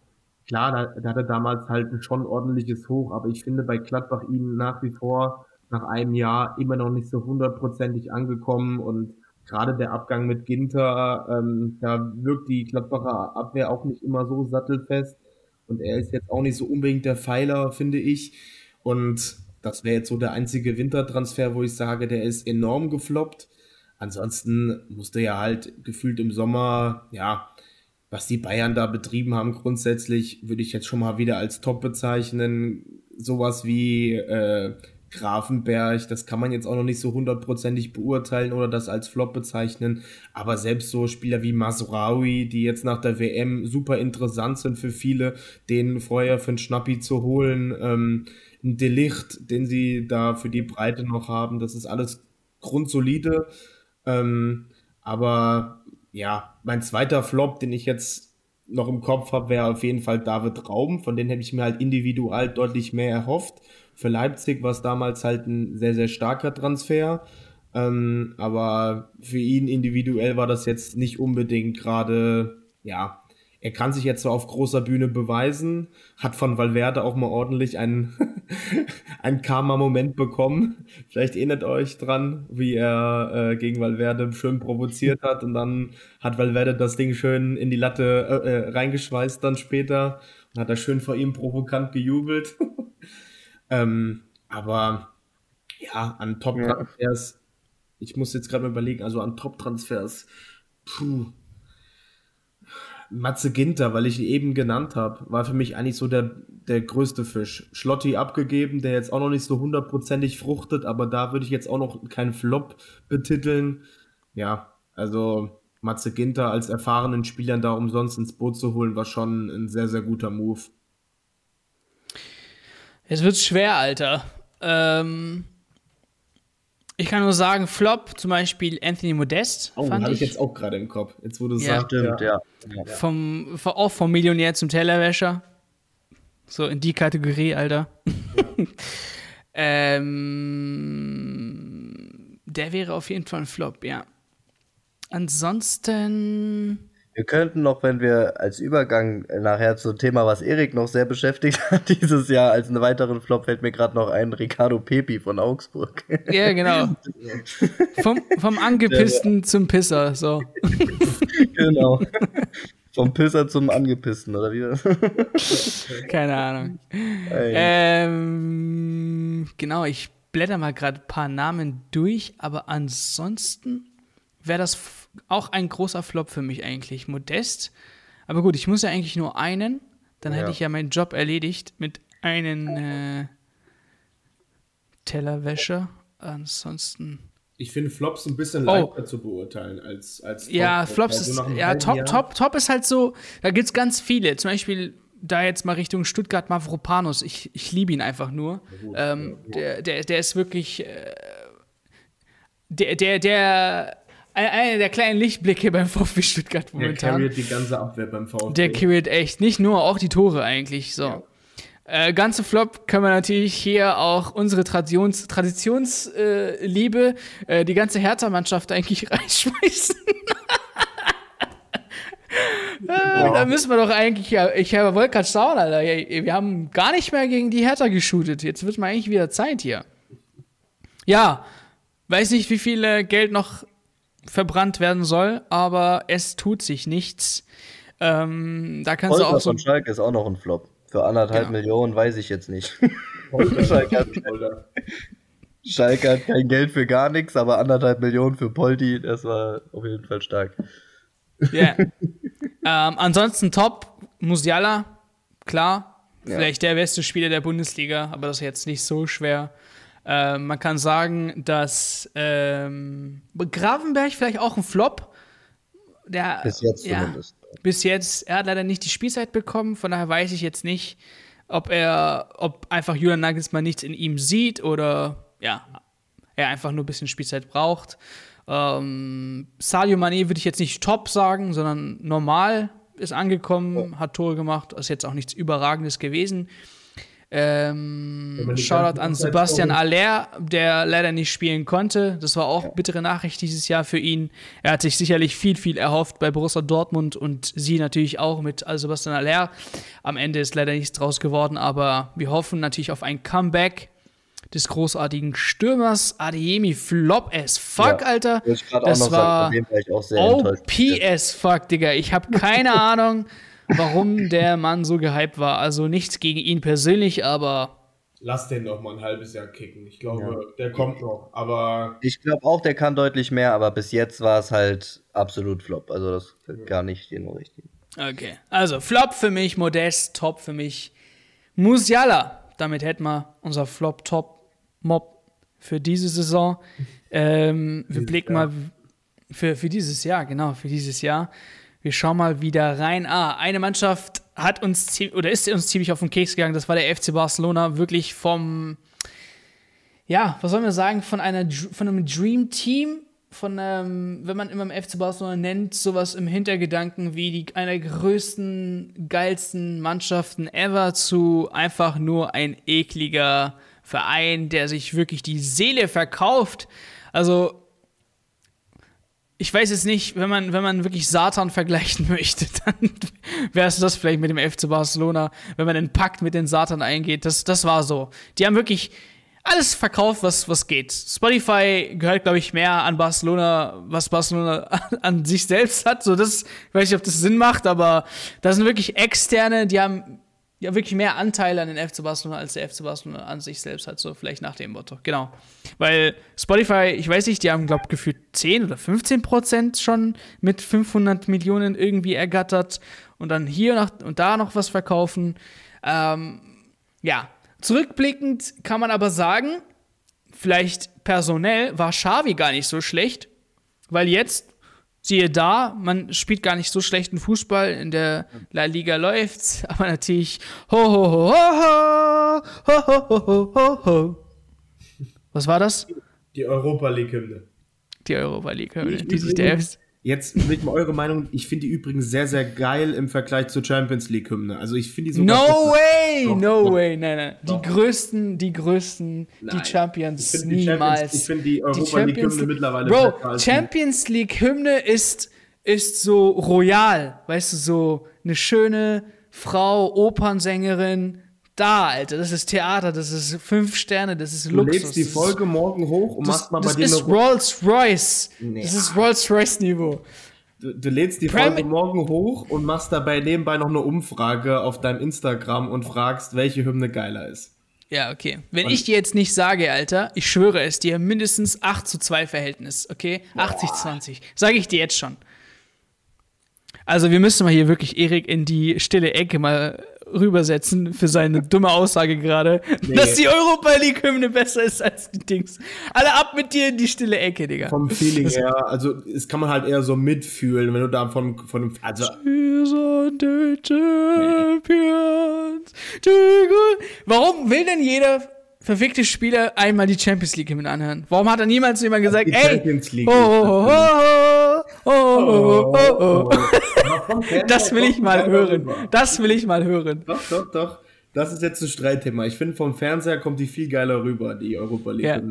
klar, da, da hat er damals halt ein schon ordentliches Hoch, aber ich finde bei Gladbach ihn nach wie vor nach einem Jahr immer noch nicht so hundertprozentig angekommen und gerade der Abgang mit Ginter, ähm, da wirkt die Gladbacher Abwehr auch nicht immer so sattelfest und er ist jetzt auch nicht so unbedingt der Pfeiler, finde ich. Und das wäre jetzt so der einzige Wintertransfer, wo ich sage, der ist enorm gefloppt. Ansonsten musste ja halt gefühlt im Sommer, ja, was die Bayern da betrieben haben, grundsätzlich würde ich jetzt schon mal wieder als top bezeichnen. Sowas wie äh, Grafenberg, das kann man jetzt auch noch nicht so hundertprozentig beurteilen oder das als Flop bezeichnen. Aber selbst so Spieler wie Masraoui, die jetzt nach der WM super interessant sind für viele, den vorher für einen Schnappi zu holen, ähm, ein Delicht, den sie da für die Breite noch haben, das ist alles grundsolide. Ähm, aber ja, mein zweiter Flop, den ich jetzt noch im Kopf habe, wäre auf jeden Fall David Raum. Von dem hätte ich mir halt individual deutlich mehr erhofft. Für Leipzig war es damals halt ein sehr, sehr starker Transfer. Ähm, aber für ihn individuell war das jetzt nicht unbedingt gerade, ja, er kann sich jetzt so auf großer Bühne beweisen, hat von Valverde auch mal ordentlich einen, einen Karma-Moment bekommen. Vielleicht erinnert euch dran, wie er äh, gegen Valverde schön provoziert hat und dann hat Valverde das Ding schön in die Latte äh, äh reingeschweißt dann später und hat er schön vor ihm provokant gejubelt. ähm, aber ja, an Top-Transfers, ja. ich muss jetzt gerade mal überlegen, also an Top-Transfers, puh, Matze Ginter, weil ich ihn eben genannt habe, war für mich eigentlich so der, der größte Fisch. Schlotti abgegeben, der jetzt auch noch nicht so hundertprozentig fruchtet, aber da würde ich jetzt auch noch keinen Flop betiteln. Ja, also Matze Ginter als erfahrenen Spieler da umsonst ins Boot zu holen, war schon ein sehr, sehr guter Move. Es wird schwer, Alter. Ähm, ich kann nur sagen, Flop, zum Beispiel Anthony Modest. Oh, habe ich jetzt auch gerade im Kopf. Jetzt wurde es ja, stimmt, ja. ja. Vom, auch vom Millionär zum Tellerwäscher. So in die Kategorie, Alter. Ja. ähm, der wäre auf jeden Fall ein Flop, ja. Ansonsten. Wir könnten noch, wenn wir als Übergang nachher zum Thema, was Erik noch sehr beschäftigt hat dieses Jahr, als einen weiteren Flop fällt mir gerade noch ein Ricardo Pepi von Augsburg. Ja, genau. vom, vom Angepissten ja, ja. zum Pisser, so. genau. Vom Pisser zum Angepissten, oder wie? Keine Ahnung. Ähm, genau, ich blätter mal gerade ein paar Namen durch, aber ansonsten wäre das auch ein großer Flop für mich eigentlich. Modest. Aber gut, ich muss ja eigentlich nur einen. Dann ja. hätte ich ja meinen Job erledigt mit einem äh, Tellerwäscher. Ansonsten. Ich finde Flops ein bisschen oh. leichter zu beurteilen als, als Top. Ja, Flops also ist. Ja, Top, Top, Top ist halt so. Da gibt es ganz viele. Zum Beispiel da jetzt mal Richtung Stuttgart Mavropanos. Ich, ich liebe ihn einfach nur. Ähm, der, der, der ist wirklich. Äh, der, der, der einer der kleinen Lichtblicke beim VfB Stuttgart momentan. Der carriert die ganze Abwehr beim VfB. Der carriert echt, nicht nur, auch die Tore eigentlich. So. Ja. Äh, ganze Flop können wir natürlich hier auch unsere Traditions Traditionsliebe, äh, äh, die ganze Hertha-Mannschaft eigentlich reinschmeißen. Wow. Da müssen wir doch eigentlich, ja, ich wollte gerade schauen, Alter. Wir haben gar nicht mehr gegen die Hertha geshootet. Jetzt wird mal eigentlich wieder Zeit hier. Ja, weiß nicht, wie viel Geld noch verbrannt werden soll, aber es tut sich nichts. Ähm, da kannst Holter du auch so. von Schalke ist auch noch ein Flop. Für anderthalb genau. Millionen weiß ich jetzt nicht. Schalke, hat, Schalke hat kein Geld für gar nichts, aber anderthalb Millionen für Poldi, das war auf jeden Fall stark. Ja. Yeah. ähm, ansonsten top, Musiala, klar. Ja. Vielleicht der beste Spieler der Bundesliga, aber das ist jetzt nicht so schwer. Äh, man kann sagen, dass ähm, Gravenberg vielleicht auch ein Flop. Der, bis jetzt ja, zumindest. Bis jetzt. Er hat leider nicht die Spielzeit bekommen, von daher weiß ich jetzt nicht, ob er, ob einfach Julian Nagelsmann nichts in ihm sieht oder ja, er einfach nur ein bisschen Spielzeit braucht. Ähm, Sadio Mané würde ich jetzt nicht top sagen, sondern normal ist angekommen, oh. hat Tore gemacht, ist jetzt auch nichts Überragendes gewesen. Ähm, Shoutout an Sebastian Aller, der leider nicht spielen konnte. Das war auch ja. bittere Nachricht dieses Jahr für ihn. Er hat sich sicherlich viel, viel erhofft bei Borussia Dortmund und sie natürlich auch mit Sebastian Aller. Am Ende ist leider nichts draus geworden, aber wir hoffen natürlich auf ein Comeback des großartigen Stürmers Adeyemi Flop as fuck, ja, Alter. Das war OP as fuck, Digga. Ich habe keine Ahnung warum der Mann so gehypt war. Also nichts gegen ihn persönlich, aber. Lass den noch mal ein halbes Jahr kicken. Ich glaube, ja. der kommt noch. Aber. Ich glaube auch, der kann deutlich mehr, aber bis jetzt war es halt absolut Flop. Also das ja. gar nicht den richtigen. Okay. Also Flop für mich, Modest, Top für mich. Musiala. Damit hätten wir unser Flop-Top-Mob für diese Saison. Ähm, wir blicken Jahr. mal für, für dieses Jahr, genau, für dieses Jahr. Wir schauen mal wieder rein. Ah, eine Mannschaft hat uns oder ist uns ziemlich auf den Keks gegangen. Das war der FC Barcelona. Wirklich vom, ja, was soll man sagen, von einer von einem Dream Team, von einem, wenn man immer im FC Barcelona nennt, sowas im Hintergedanken wie die einer der größten, geilsten Mannschaften ever zu einfach nur ein ekliger Verein, der sich wirklich die Seele verkauft. Also ich weiß jetzt nicht, wenn man, wenn man wirklich Satan vergleichen möchte, dann wäre es das vielleicht mit dem FC Barcelona, wenn man einen Pakt mit den Satan eingeht. Das, das war so. Die haben wirklich alles verkauft, was, was geht. Spotify gehört, glaube ich, mehr an Barcelona, was Barcelona an, sich selbst hat. So, das, ich weiß nicht, ob das Sinn macht, aber da sind wirklich Externe, die haben ja wirklich mehr Anteile an den FC Barcelona als der FC Barcelona an sich selbst hat, so vielleicht nach dem Motto. Genau. Weil Spotify, ich weiß nicht, die haben, glaube ich, gefühlt 10 oder 15 Prozent schon mit 500 Millionen irgendwie ergattert und dann hier noch, und da noch was verkaufen. Ähm, ja, zurückblickend kann man aber sagen, vielleicht personell war Xavi gar nicht so schlecht, weil jetzt siehe da, man spielt gar nicht so schlechten Fußball, in der La Liga läuft's, aber natürlich ho ho ho ho ho ho ho ho ho. Was war das? Die Europa League Hymne. Die Europa League Hymne, die sich der FC Jetzt mit mal eure Meinung. Ich finde die übrigens sehr, sehr geil im Vergleich zur Champions League Hymne. Also ich finde die so. No way, doch, no doch, way, nein, nein. Doch. Die größten, die größten, nein. die Champions ich niemals. ich finde die Europa die League Hymne mittlerweile. Bro, Champions League Hymne ist ist so royal, weißt du, so eine schöne Frau, Opernsängerin, da, Alter, das ist Theater, das ist fünf Sterne, das ist Luxus. Du lädst die Folge morgen hoch und machst mal bei dir Das ist Rolls Royce. Nee. Das ist Rolls Royce Niveau. Du, du lädst die Folge morgen hoch und machst dabei nebenbei noch eine Umfrage auf deinem Instagram und fragst, welche Hymne geiler ist. Ja, okay. Wenn und ich dir jetzt nicht sage, Alter, ich schwöre es dir, mindestens 8 zu 2 Verhältnis, okay? 80-20. Sage ich dir jetzt schon. Also wir müssen mal hier wirklich Erik in die stille Ecke mal rübersetzen für seine dumme Aussage gerade, nee. dass die Europa League Hymne besser ist als die Dings. Alle ab mit dir in die stille Ecke, Digga. Vom Feeling her, also es kann man halt eher so mitfühlen, wenn du da von von dem also Champions. Warum will denn jeder verfickte Spieler einmal die Champions League mit anhören? Warum hat er niemals jemand gesagt, ey, oh, oh, oh. Das will ich mal hören. Das will ich mal hören. Doch, doch, doch. Das ist jetzt ein Streitthema. Ich finde, vom Fernseher kommt die viel geiler rüber, die Europa League. Ja.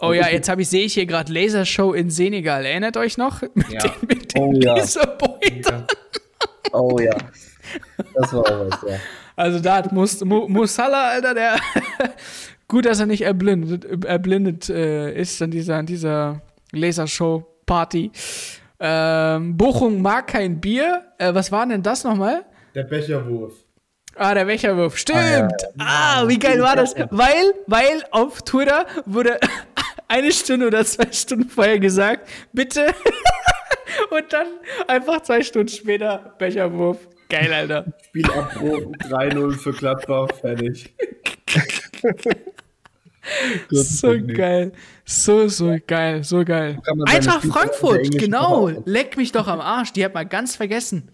Oh ja, jetzt habe ich sehe ich hier gerade Lasershow in Senegal. Erinnert euch noch mit ja. den, mit den oh, ja. Oh ja. Das war auch was, ja. Also da hat Mus Musala, Alter, der gut, dass er nicht erblindet, erblindet äh, ist an dieser, an dieser Lasershow-Party. Ähm, Bochum mag kein Bier. Äh, was war denn das nochmal? Der Becherwurf. Ah, der Becherwurf. Stimmt. Ah, ja. ah wie geil war das? Weil, weil auf Twitter wurde eine Stunde oder zwei Stunden vorher gesagt, bitte. Und dann einfach zwei Stunden später Becherwurf. Geil, Alter. Spielabbruch 3-0 für Gladbach, fertig. so geil. So, so geil, so geil. Eintracht Frankfurt, genau. Leck mich doch am Arsch. Die hat mal ganz vergessen.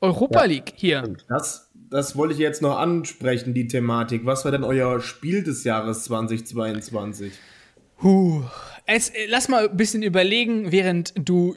Europa ja. League hier. Das, das wollte ich jetzt noch ansprechen, die Thematik. Was war denn euer Spiel des Jahres 2022? Huh. Es, lass mal ein bisschen überlegen, während du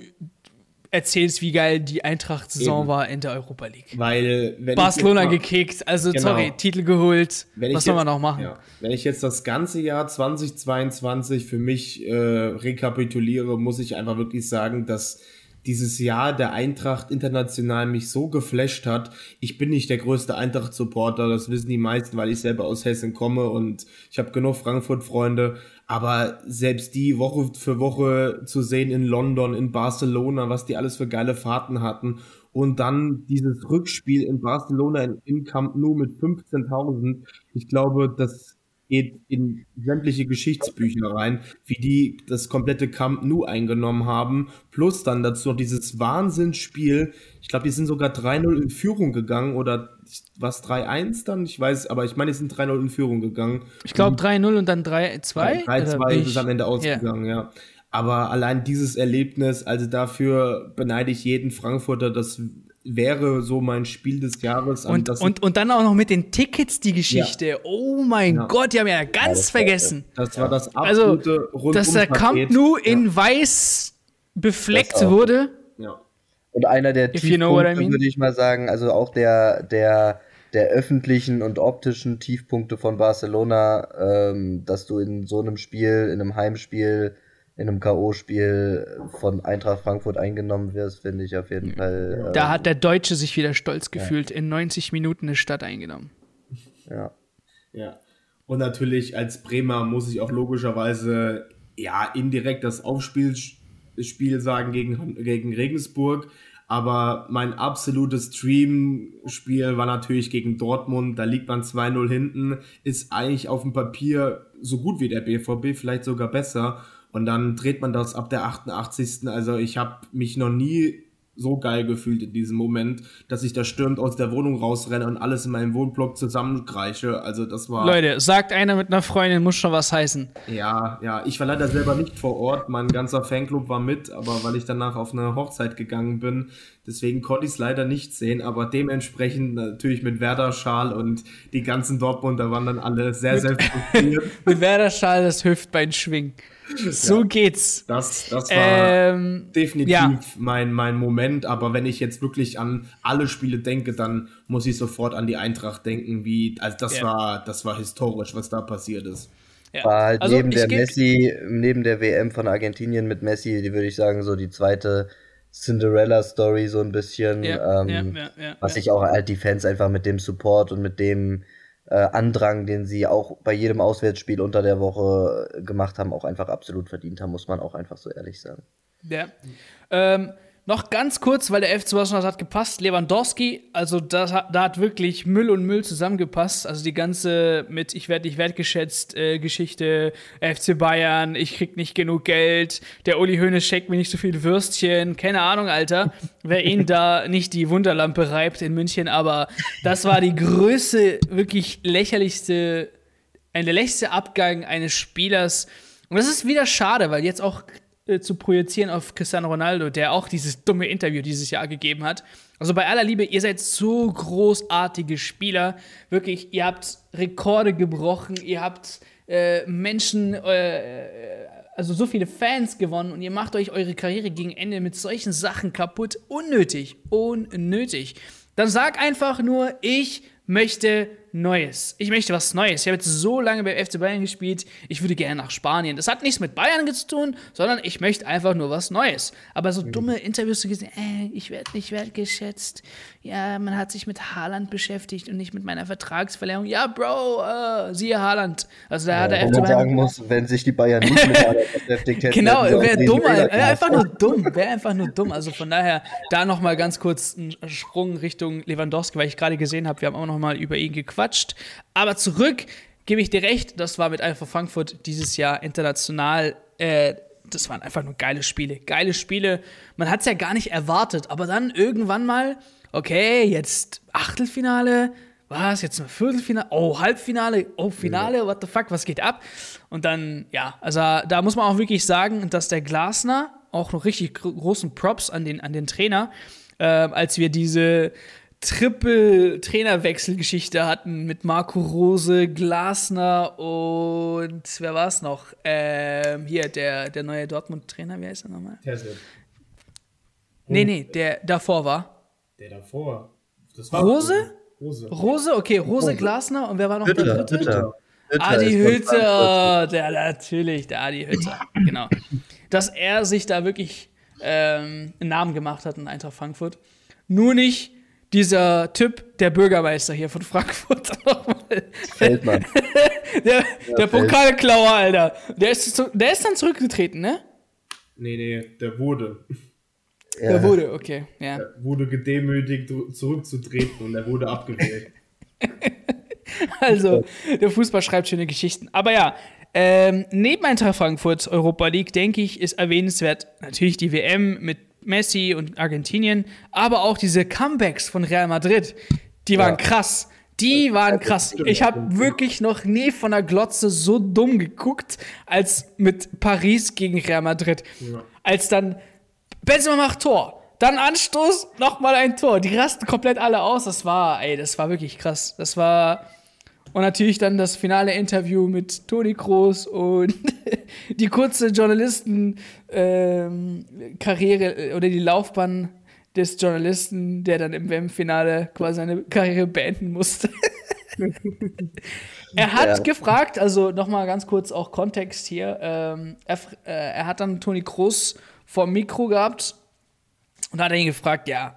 erzählst, wie geil die Eintracht-Saison war in der Europa League. Weil, wenn Barcelona mal, gekickt, also genau. sorry, Titel geholt. Was soll man noch machen? Ja, wenn ich jetzt das ganze Jahr 2022 für mich äh, rekapituliere, muss ich einfach wirklich sagen, dass dieses Jahr der Eintracht international mich so geflasht hat. Ich bin nicht der größte Eintracht-Supporter, das wissen die meisten, weil ich selber aus Hessen komme und ich habe genug Frankfurt-Freunde. Aber selbst die Woche für Woche zu sehen in London, in Barcelona, was die alles für geile Fahrten hatten und dann dieses Rückspiel in Barcelona in, in Camp Nou mit 15.000. Ich glaube, das geht in sämtliche Geschichtsbücher rein, wie die das komplette Camp Nou eingenommen haben. Plus dann dazu noch dieses Wahnsinnsspiel. Ich glaube, die sind sogar 3-0 in Führung gegangen oder was 3-1 dann? Ich weiß, aber ich meine, die sind 3-0 in Führung gegangen. Ich glaube 3-0 und dann 3-2. 3-2 ist es am Ende ausgegangen, yeah. ja. Aber allein dieses Erlebnis, also dafür beneide ich jeden Frankfurter, das wäre so mein Spiel des Jahres. Und, und, und dann auch noch mit den Tickets die Geschichte. Ja. Oh mein ja. Gott, die haben ja ganz ja, vergessen. Das war das also, absolute Also, dass der Camp Nou in weiß befleckt wurde. Ja. Und einer der Tiefpunkte, you know I mean. würde ich mal sagen, also auch der, der, der öffentlichen und optischen Tiefpunkte von Barcelona, ähm, dass du in so einem Spiel, in einem Heimspiel in einem K.O.-Spiel von Eintracht Frankfurt eingenommen wirst, finde ich auf jeden Fall. Äh, da hat der Deutsche sich wieder stolz gefühlt, ja. in 90 Minuten eine Stadt eingenommen. Ja. Ja. Und natürlich als Bremer muss ich auch logischerweise ja indirekt das Aufspielspiel sagen gegen, gegen Regensburg. Aber mein absolutes Stream-Spiel war natürlich gegen Dortmund. Da liegt man 2-0 hinten, ist eigentlich auf dem Papier so gut wie der BVB, vielleicht sogar besser. Und dann dreht man das ab der 88. Also ich habe mich noch nie so geil gefühlt in diesem Moment, dass ich da stürmt aus der Wohnung rausrenne und alles in meinem Wohnblock zusammengreiche. Also das war. Leute, sagt einer mit einer Freundin, muss schon was heißen. Ja, ja. Ich war leider selber nicht vor Ort. Mein ganzer Fanclub war mit, aber weil ich danach auf eine Hochzeit gegangen bin, deswegen konnte ich es leider nicht sehen. Aber dementsprechend natürlich mit Werder-Schal und die ganzen Dortmunder waren dann alle sehr, sehr frustriert. mit Werder-Schal das Hüftbein schwingen. So ja, geht's. Das, das war ähm, definitiv ja. mein, mein Moment. Aber wenn ich jetzt wirklich an alle Spiele denke, dann muss ich sofort an die Eintracht denken, wie, also das ja. war, das war historisch, was da passiert ist. Ja. War halt also neben der Messi, neben der WM von Argentinien mit Messi, die würde ich sagen, so die zweite Cinderella-Story so ein bisschen. Ja, ähm, ja, ja, was ich auch halt die Fans einfach mit dem Support und mit dem äh, Andrang, den sie auch bei jedem Auswärtsspiel unter der Woche äh, gemacht haben, auch einfach absolut verdient haben, muss man auch einfach so ehrlich sagen. Ja. Ähm, noch ganz kurz, weil der FC Barcelona hat gepasst. Lewandowski, also das, da hat wirklich Müll und Müll zusammengepasst. Also die ganze mit Ich werde nicht wertgeschätzt äh, Geschichte, FC Bayern, ich krieg nicht genug Geld, der Uli Hoeneß schenkt mir nicht so viel Würstchen. Keine Ahnung, Alter, wer ihn da nicht die Wunderlampe reibt in München. Aber das war die größte, wirklich lächerlichste, ein lächerlichste Abgang eines Spielers. Und das ist wieder schade, weil jetzt auch äh, zu projizieren auf Cristiano Ronaldo, der auch dieses dumme Interview dieses Jahr gegeben hat. Also bei aller Liebe, ihr seid so großartige Spieler. Wirklich, ihr habt Rekorde gebrochen, ihr habt äh, Menschen, äh, also so viele Fans gewonnen und ihr macht euch eure Karriere gegen Ende mit solchen Sachen kaputt. Unnötig, unnötig. Dann sag einfach nur, ich möchte Neues. Ich möchte was Neues. Ich habe jetzt so lange beim FC Bayern gespielt, ich würde gerne nach Spanien. Das hat nichts mit Bayern zu tun, sondern ich möchte einfach nur was Neues. Aber so mhm. dumme Interviews zu gesehen, äh, ich werde nicht wertgeschätzt. Ja, man hat sich mit Haaland beschäftigt und nicht mit meiner Vertragsverlängerung. Ja, Bro, äh, siehe Haaland. Also da ja, hat der FC Bayern. sagen muss, wenn sich die Bayern nicht mit Haaland beschäftigt hätten. genau, wäre dumm, wäre einfach nur dumm, wäre einfach nur dumm. Also von daher da noch mal ganz kurz einen Sprung Richtung Lewandowski, weil ich gerade gesehen habe, wir haben auch noch mal über ihn gequatscht gequatscht. Aber zurück gebe ich dir recht, das war mit Eintracht Frankfurt dieses Jahr international. Äh, das waren einfach nur geile Spiele. Geile Spiele. Man hat es ja gar nicht erwartet, aber dann irgendwann mal, okay, jetzt Achtelfinale, was, jetzt ein Viertelfinale, oh, Halbfinale, oh, Finale, what the fuck, was geht ab? Und dann, ja, also da muss man auch wirklich sagen, dass der Glasner, auch noch richtig großen Props an den, an den Trainer, äh, als wir diese Triple-Trainerwechselgeschichte hatten mit Marco Rose, Glasner und wer war es noch? Ähm, hier, der, der neue Dortmund-Trainer, wie heißt er nochmal? Nee, nee, der davor war. Der davor. Das war Rose? Rose. Rose, okay, Rose, Glasner und wer war noch Hütter, der dritte? Hütter. Adi Hütter, der natürlich, der Adi Hütter, genau. Dass er sich da wirklich ähm, einen Namen gemacht hat in Eintracht Frankfurt. Nur nicht dieser Typ, der Bürgermeister hier von Frankfurt Feldmann. der, ja, der Pokalklauer, Alter. Der ist, der ist dann zurückgetreten, ne? Nee, nee, der wurde. Ja. Er wurde, okay, ja. Er wurde gedemütigt, zurückzutreten und er wurde abgewählt. also, der Fußball schreibt schöne Geschichten. Aber ja, ähm, neben Eintracht Frankfurt Europa League, denke ich, ist erwähnenswert natürlich die WM mit Messi und Argentinien, aber auch diese Comebacks von Real Madrid, die waren ja. krass. Die waren krass. Ich habe wirklich noch nie von der Glotze so dumm geguckt, als mit Paris gegen Real Madrid. Ja. Als dann Benzema macht Tor, dann Anstoß, nochmal ein Tor. Die rasten komplett alle aus. Das war, ey, das war wirklich krass. Das war und natürlich dann das finale Interview mit Toni Kroos und die kurze Journalistenkarriere ähm, oder die Laufbahn des Journalisten, der dann im WM-Finale quasi seine Karriere beenden musste. er hat ja. gefragt, also nochmal ganz kurz auch Kontext hier, ähm, er, äh, er, hat dann Toni Kroos vor dem Mikro gehabt und hat ihn gefragt, ja,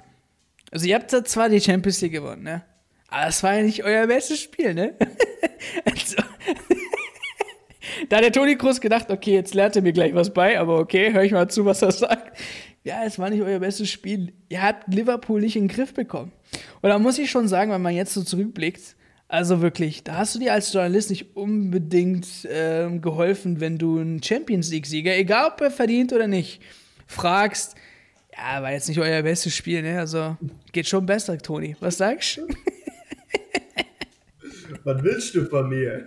also ihr habt zwar die Champions League gewonnen, ne? Aber das war ja nicht euer bestes Spiel, ne? also, da hat der Toni Kroos gedacht, okay, jetzt lernt er mir gleich was bei, aber okay, höre ich mal zu, was er sagt. Ja, es war nicht euer bestes Spiel. Ihr habt Liverpool nicht in den Griff bekommen. Und da muss ich schon sagen, wenn man jetzt so zurückblickt, also wirklich, da hast du dir als Journalist nicht unbedingt äh, geholfen, wenn du einen Champions League-Sieger, egal ob er verdient oder nicht, fragst, ja, war jetzt nicht euer bestes Spiel, ne? Also geht schon besser, Toni. Was sagst du? Was willst du von mir?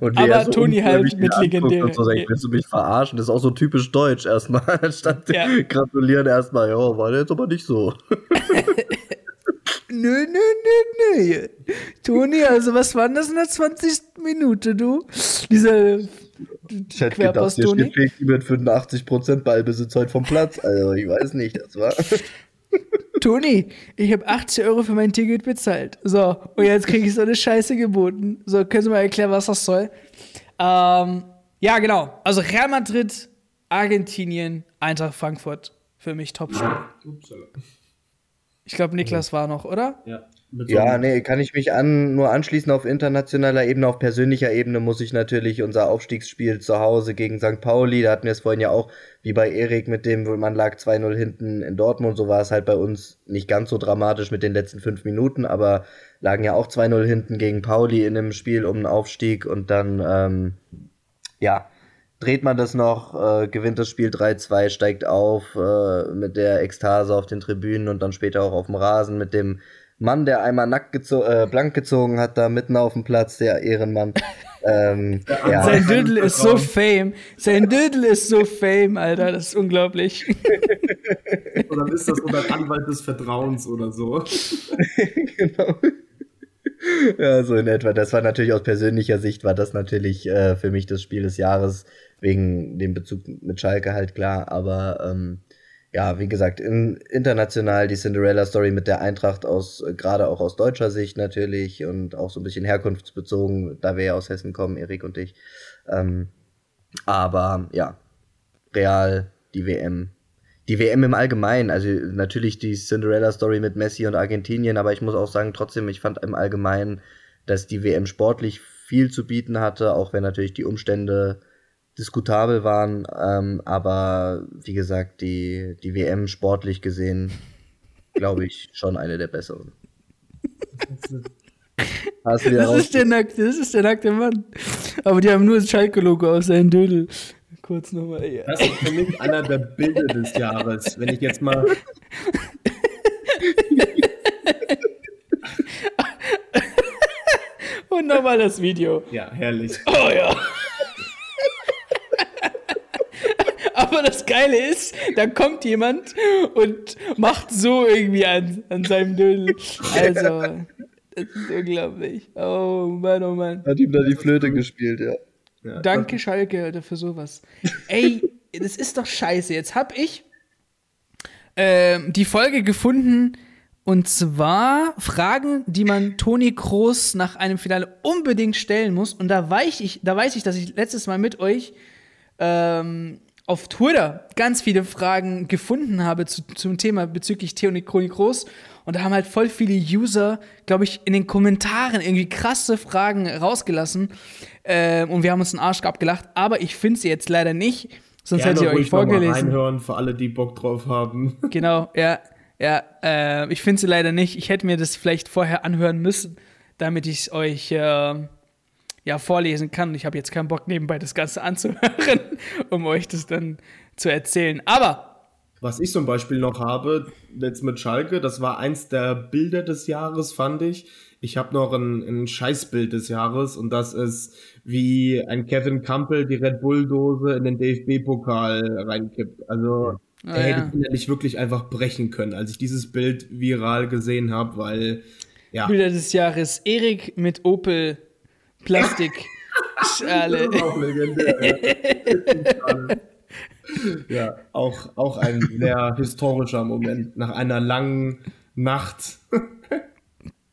aber so Toni halt mit legendären. So sagt, willst du mich verarschen? Das ist auch so typisch deutsch erstmal. Statt ja. gratulieren erstmal, ja, war jetzt aber nicht so. nö, nö, nö, nö. Toni, also was war das in der 20. Minute, du? Dieser ich hätte gedacht, der spielt mit 85% Ballbesitz heute vom Platz. Also, ich weiß nicht, das war. Toni, ich habe 80 Euro für mein Ticket bezahlt. So, und jetzt kriege ich so eine Scheiße geboten. So, können Sie mal erklären, was das soll? Ähm, ja, genau. Also Real Madrid, Argentinien, Eintracht Frankfurt. Für mich Top-Spiel. Ich glaube, Niklas war noch, oder? Ja. Ja, nee, kann ich mich an, nur anschließen auf internationaler Ebene, auf persönlicher Ebene muss ich natürlich unser Aufstiegsspiel zu Hause gegen St. Pauli, da hatten wir es vorhin ja auch, wie bei Erik mit dem, man lag 2-0 hinten in Dortmund, so war es halt bei uns nicht ganz so dramatisch mit den letzten fünf Minuten, aber lagen ja auch 2-0 hinten gegen Pauli in einem Spiel um einen Aufstieg und dann, ähm, ja, dreht man das noch, äh, gewinnt das Spiel 3-2, steigt auf äh, mit der Ekstase auf den Tribünen und dann später auch auf dem Rasen mit dem Mann, der einmal nackt gezo äh, blank gezogen hat, da mitten auf dem Platz, der Ehrenmann. ähm, ja. Sein Dödel ist so fame. Sein Dödel ist so fame, Alter. Das ist unglaublich. oder ist das unter Anwalt des Vertrauens oder so? genau. Ja, so in etwa. Das war natürlich aus persönlicher Sicht, war das natürlich äh, für mich das Spiel des Jahres, wegen dem Bezug mit Schalke halt klar. Aber ähm, ja, wie gesagt, in, international die Cinderella-Story mit der Eintracht aus, äh, gerade auch aus deutscher Sicht natürlich und auch so ein bisschen herkunftsbezogen, da wir ja aus Hessen kommen, Erik und ich. Ähm, aber ja, Real, die WM. Die WM im Allgemeinen, also natürlich die Cinderella-Story mit Messi und Argentinien, aber ich muss auch sagen, trotzdem, ich fand im Allgemeinen, dass die WM sportlich viel zu bieten hatte, auch wenn natürlich die Umstände diskutabel waren, ähm, aber wie gesagt, die, die WM sportlich gesehen, glaube ich, schon eine der besseren. das ist, der nackte, das ist der nackte Mann. Aber die haben nur das Schalke-Logo aus seinem Dödel. Kurz nochmal. Ja. Das ist für mich einer der Bilder des Jahres. Wenn ich jetzt mal. Und nochmal das Video. Ja, herrlich. Oh ja. Aber das Geile ist, da kommt jemand und macht so irgendwie an, an seinem Dödel. Also, das ist unglaublich. Oh Mann, oh Mann. Hat ihm da die Flöte gespielt, ja. ja. Danke, Schalke, Alter, für sowas. Ey, das ist doch scheiße. Jetzt hab ich ähm, die Folge gefunden, und zwar Fragen, die man Toni Kroos nach einem Finale unbedingt stellen muss. Und da weiß ich, da weiß ich, dass ich letztes Mal mit euch ähm, auf Twitter ganz viele Fragen gefunden habe zu, zum Thema bezüglich Theonie Groß. Und da haben halt voll viele User, glaube ich, in den Kommentaren irgendwie krasse Fragen rausgelassen. Äh, und wir haben uns einen Arsch abgelacht. Aber ich finde sie jetzt leider nicht. Sonst hätte ich euch vorgelesen. reinhören für alle, die Bock drauf haben. Genau, ja. Ja, äh, ich finde sie leider nicht. Ich hätte mir das vielleicht vorher anhören müssen, damit ich es euch äh, ja vorlesen kann. Ich habe jetzt keinen Bock nebenbei das Ganze anzuhören, um euch das dann zu erzählen. Aber was ich zum Beispiel noch habe, jetzt mit Schalke, das war eins der Bilder des Jahres, fand ich. Ich habe noch ein, ein Scheißbild des Jahres und das ist, wie ein Kevin Campbell die Red Bull-Dose in den DFB-Pokal reinkippt. Also ah, er hätte ja. innerlich wirklich einfach brechen können, als ich dieses Bild viral gesehen habe, weil ja. Bilder des Jahres Erik mit Opel Plastik. Schale. auch legendär. ja, auch, auch ein sehr historischer Moment nach einer langen Nacht.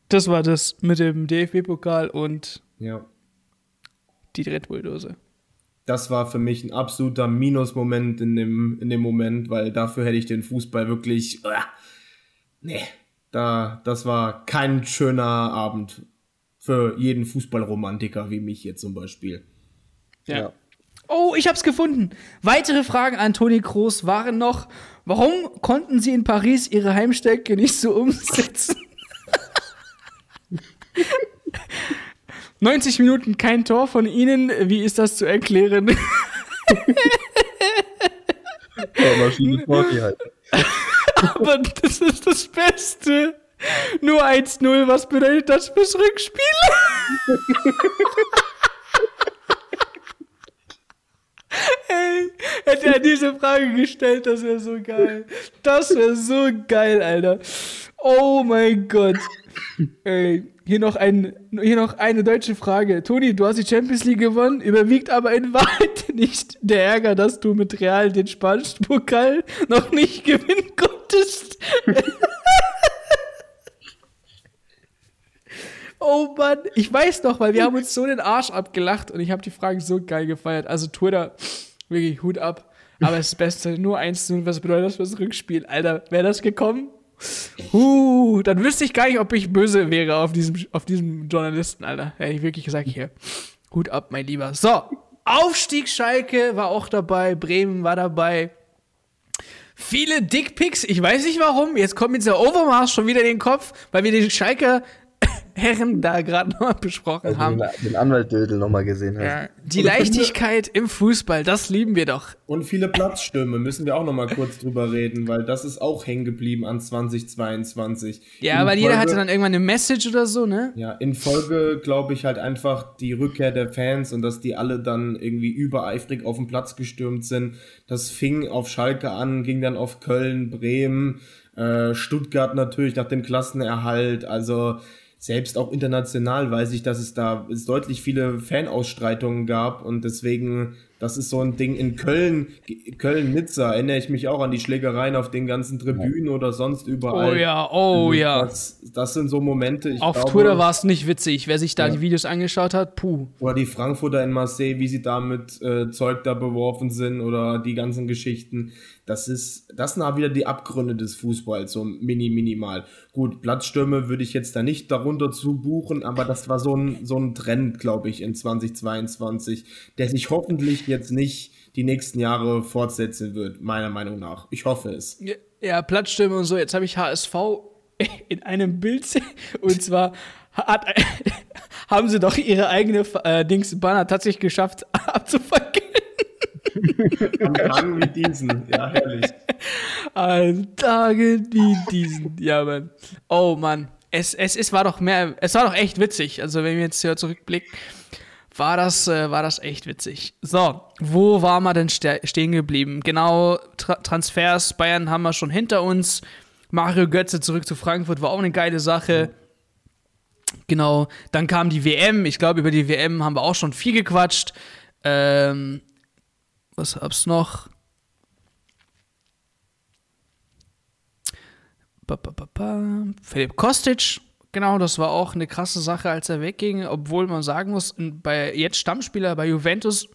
das war das mit dem DFB-Pokal und ja. die Red Bull-Dose. Das war für mich ein absoluter Minusmoment in dem, in dem Moment, weil dafür hätte ich den Fußball wirklich. Uh, nee, da, das war kein schöner Abend für jeden Fußballromantiker wie mich hier zum Beispiel. Ja. ja. Oh, ich hab's gefunden. Weitere Fragen an Toni Kroos waren noch, warum konnten Sie in Paris Ihre Heimstärke nicht so umsetzen? 90 Minuten kein Tor von Ihnen. Wie ist das zu erklären? ja, Maschine halt. Aber das ist das Beste. Nur 1-0, was bedeutet das fürs Rückspiel? Ey, hätte er diese Frage gestellt, das wäre so geil. Das wäre so geil, Alter. Oh mein Gott. Ey, hier noch, ein, hier noch eine deutsche Frage. Toni, du hast die Champions League gewonnen, überwiegt aber in Wahrheit nicht der Ärger, dass du mit Real den spanischen Pokal noch nicht gewinnen konntest. Oh Mann, ich weiß noch, weil wir haben uns so den Arsch abgelacht und ich habe die Fragen so geil gefeiert. Also Twitter, wirklich Hut ab. Aber das Beste, nur eins zu was bedeutet das fürs Rückspiel? Alter, wäre das gekommen? Uh, dann wüsste ich gar nicht, ob ich böse wäre auf diesem, auf diesem Journalisten, Alter. Hätte ich wirklich gesagt, hier, Hut ab, mein Lieber. So, Aufstieg Schalke war auch dabei, Bremen war dabei. Viele Dickpics, ich weiß nicht warum. Jetzt kommt mir dieser Overmars schon wieder in den Kopf, weil wir den Schalke Herren da gerade noch besprochen also haben. Den Anwalt Dödel nochmal gesehen hast. Ja, die Leichtigkeit im Fußball, das lieben wir doch. Und viele Platzstürme müssen wir auch nochmal kurz drüber reden, weil das ist auch hängen geblieben an 2022. Ja, in weil Folge, jeder hatte dann irgendwann eine Message oder so, ne? Ja, in Folge glaube ich halt einfach die Rückkehr der Fans und dass die alle dann irgendwie übereifrig auf den Platz gestürmt sind. Das fing auf Schalke an, ging dann auf Köln, Bremen, äh, Stuttgart natürlich nach dem Klassenerhalt. Also selbst auch international weiß ich, dass es da es deutlich viele Fanausstreitungen gab und deswegen das ist so ein Ding in Köln, Köln-Nizza, erinnere ich mich auch an die Schlägereien auf den ganzen Tribünen oder sonst überall. Oh ja, oh ja. Das, das sind so Momente. Ich auf glaube, Twitter war es nicht witzig, wer sich da ja. die Videos angeschaut hat, puh. Oder die Frankfurter in Marseille, wie sie da mit äh, Zeug da beworfen sind oder die ganzen Geschichten. Das ist, das sind auch wieder die Abgründe des Fußballs, so mini, minimal. Gut, Platzstürme würde ich jetzt da nicht darunter zu buchen, aber das war so ein, so ein Trend, glaube ich, in 2022, der sich hoffentlich jetzt nicht die nächsten Jahre fortsetzen wird, meiner Meinung nach. Ich hoffe es. Ja, Platzstürme und so. Jetzt habe ich HSV in einem Bild und zwar hat, haben sie doch ihre eigene äh, Dings Banner tatsächlich geschafft abzufackeln. An Tagen wie diesen, ja, herrlich. An Tagen wie diesen, ja, Mann. Oh, Mann. Es, es, es war doch mehr, es war doch echt witzig. Also, wenn wir jetzt hier zurückblicken, war das, äh, war das echt witzig. So, wo waren wir denn stehen geblieben? Genau, Tra Transfers, Bayern haben wir schon hinter uns. Mario Götze zurück zu Frankfurt war auch eine geile Sache. Genau, dann kam die WM. Ich glaube, über die WM haben wir auch schon viel gequatscht. Ähm, was hab's noch? Ba, ba, ba, Philipp Kostic, genau, das war auch eine krasse Sache, als er wegging, obwohl man sagen muss, bei jetzt Stammspieler bei Juventus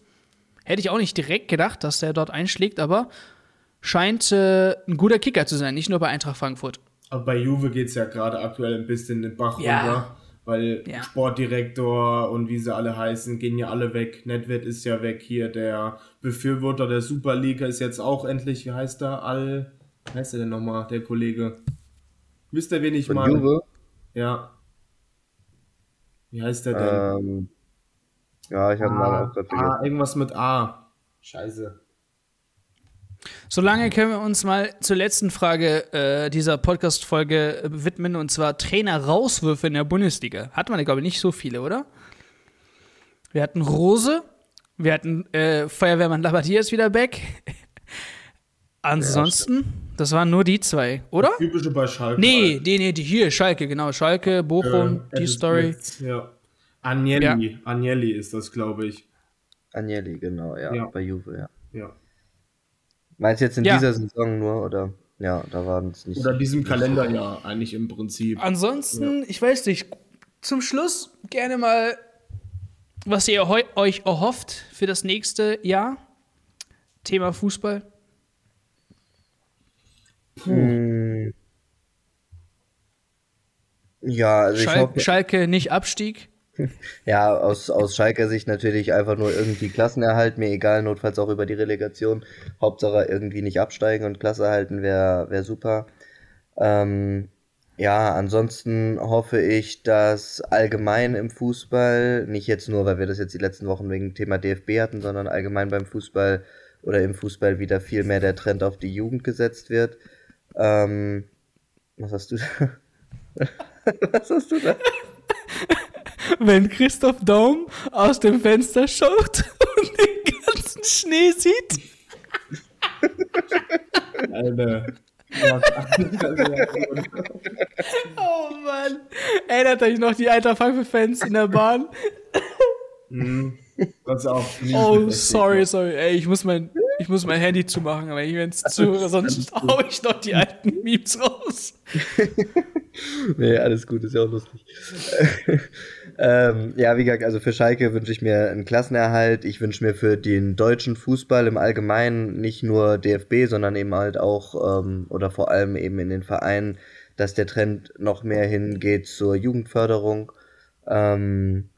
hätte ich auch nicht direkt gedacht, dass der dort einschlägt, aber scheint äh, ein guter Kicker zu sein, nicht nur bei Eintracht Frankfurt. Aber bei Juve geht es ja gerade aktuell ein bisschen den Bach ja. runter weil ja. Sportdirektor und wie sie alle heißen, gehen ja alle weg. Nedved ist ja weg hier, der Befürworter der Superliga ist jetzt auch endlich, wie heißt er? All, wie heißt er denn nochmal, der Kollege? Wisst ihr, wen ich meine? Ja. Wie heißt der denn? Ähm, ja, ich habe einen Namen auch gerade vergessen. Ah, irgendwas mit A. Scheiße. Solange können wir uns mal zur letzten Frage äh, dieser Podcast-Folge widmen, und zwar Trainer-Rauswürfe in der Bundesliga. Hat man, glaube ich, nicht so viele, oder? Wir hatten Rose, wir hatten äh, Feuerwehrmann Labadier ist wieder back. Ansonsten, ja, das waren nur die zwei, oder? Die typische bei Schalke. Nee, halt. nee, nee, die hier, Schalke, genau. Schalke, Bochum, äh, die Story. Jetzt, ja. Agnelli, ja. Agnelli ist das, glaube ich. Agnelli, genau, ja, ja, bei Juve, ja. Ja. Meinst du jetzt in ja. dieser Saison nur, oder? Ja, da waren es nicht. Oder diesem Kalenderjahr eigentlich im Prinzip. Ansonsten, ich weiß nicht, zum Schluss gerne mal, was ihr euch erhofft für das nächste Jahr. Thema Fußball. Hm. Ja, also Schal ich hoffe, Schalke nicht Abstieg. Ja, aus, aus Schalker Sicht natürlich einfach nur irgendwie Klassenerhalt, mir egal, notfalls auch über die Relegation. Hauptsache irgendwie nicht absteigen und Klasse halten wäre wär super. Ähm, ja, ansonsten hoffe ich, dass allgemein im Fußball, nicht jetzt nur, weil wir das jetzt die letzten Wochen wegen Thema DFB hatten, sondern allgemein beim Fußball oder im Fußball wieder viel mehr der Trend auf die Jugend gesetzt wird. Ähm, was hast du da? was hast du da? Wenn Christoph Daum aus dem Fenster schaut und den ganzen Schnee sieht. Alter. oh Mann. Erinnert euch noch die alter Pfeife-Fans in der Bahn? Mhm. Das auch oh, sorry, sorry. Ey, ich muss mein, ich muss mein Handy zumachen, aber ich wenn es zuhöre, sonst hau ich noch die alten Memes raus. nee, alles gut, ist ja auch lustig. ähm, ja, wie gesagt, also für Schalke wünsche ich mir einen Klassenerhalt. Ich wünsche mir für den deutschen Fußball im Allgemeinen nicht nur DFB, sondern eben halt auch ähm, oder vor allem eben in den Vereinen, dass der Trend noch mehr hingeht zur Jugendförderung. Ähm,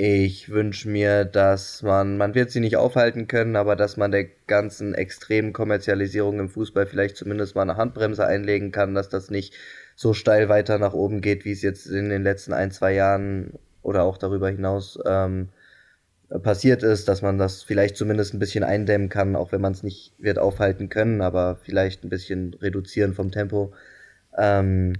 ich wünsche mir, dass man, man wird sie nicht aufhalten können, aber dass man der ganzen extremen Kommerzialisierung im Fußball vielleicht zumindest mal eine Handbremse einlegen kann, dass das nicht so steil weiter nach oben geht, wie es jetzt in den letzten ein, zwei Jahren oder auch darüber hinaus ähm, passiert ist, dass man das vielleicht zumindest ein bisschen eindämmen kann, auch wenn man es nicht wird aufhalten können, aber vielleicht ein bisschen reduzieren vom Tempo. Ähm,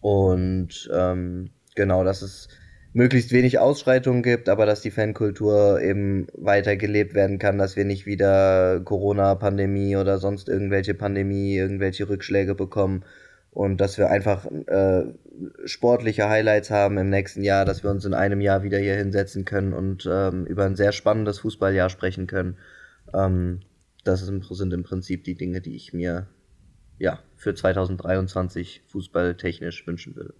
und ähm, genau, das ist möglichst wenig Ausschreitungen gibt, aber dass die Fankultur eben weiter gelebt werden kann, dass wir nicht wieder Corona-Pandemie oder sonst irgendwelche Pandemie, irgendwelche Rückschläge bekommen und dass wir einfach äh, sportliche Highlights haben im nächsten Jahr, dass wir uns in einem Jahr wieder hier hinsetzen können und ähm, über ein sehr spannendes Fußballjahr sprechen können. Ähm, das sind im Prinzip die Dinge, die ich mir ja für 2023 fußballtechnisch wünschen würde.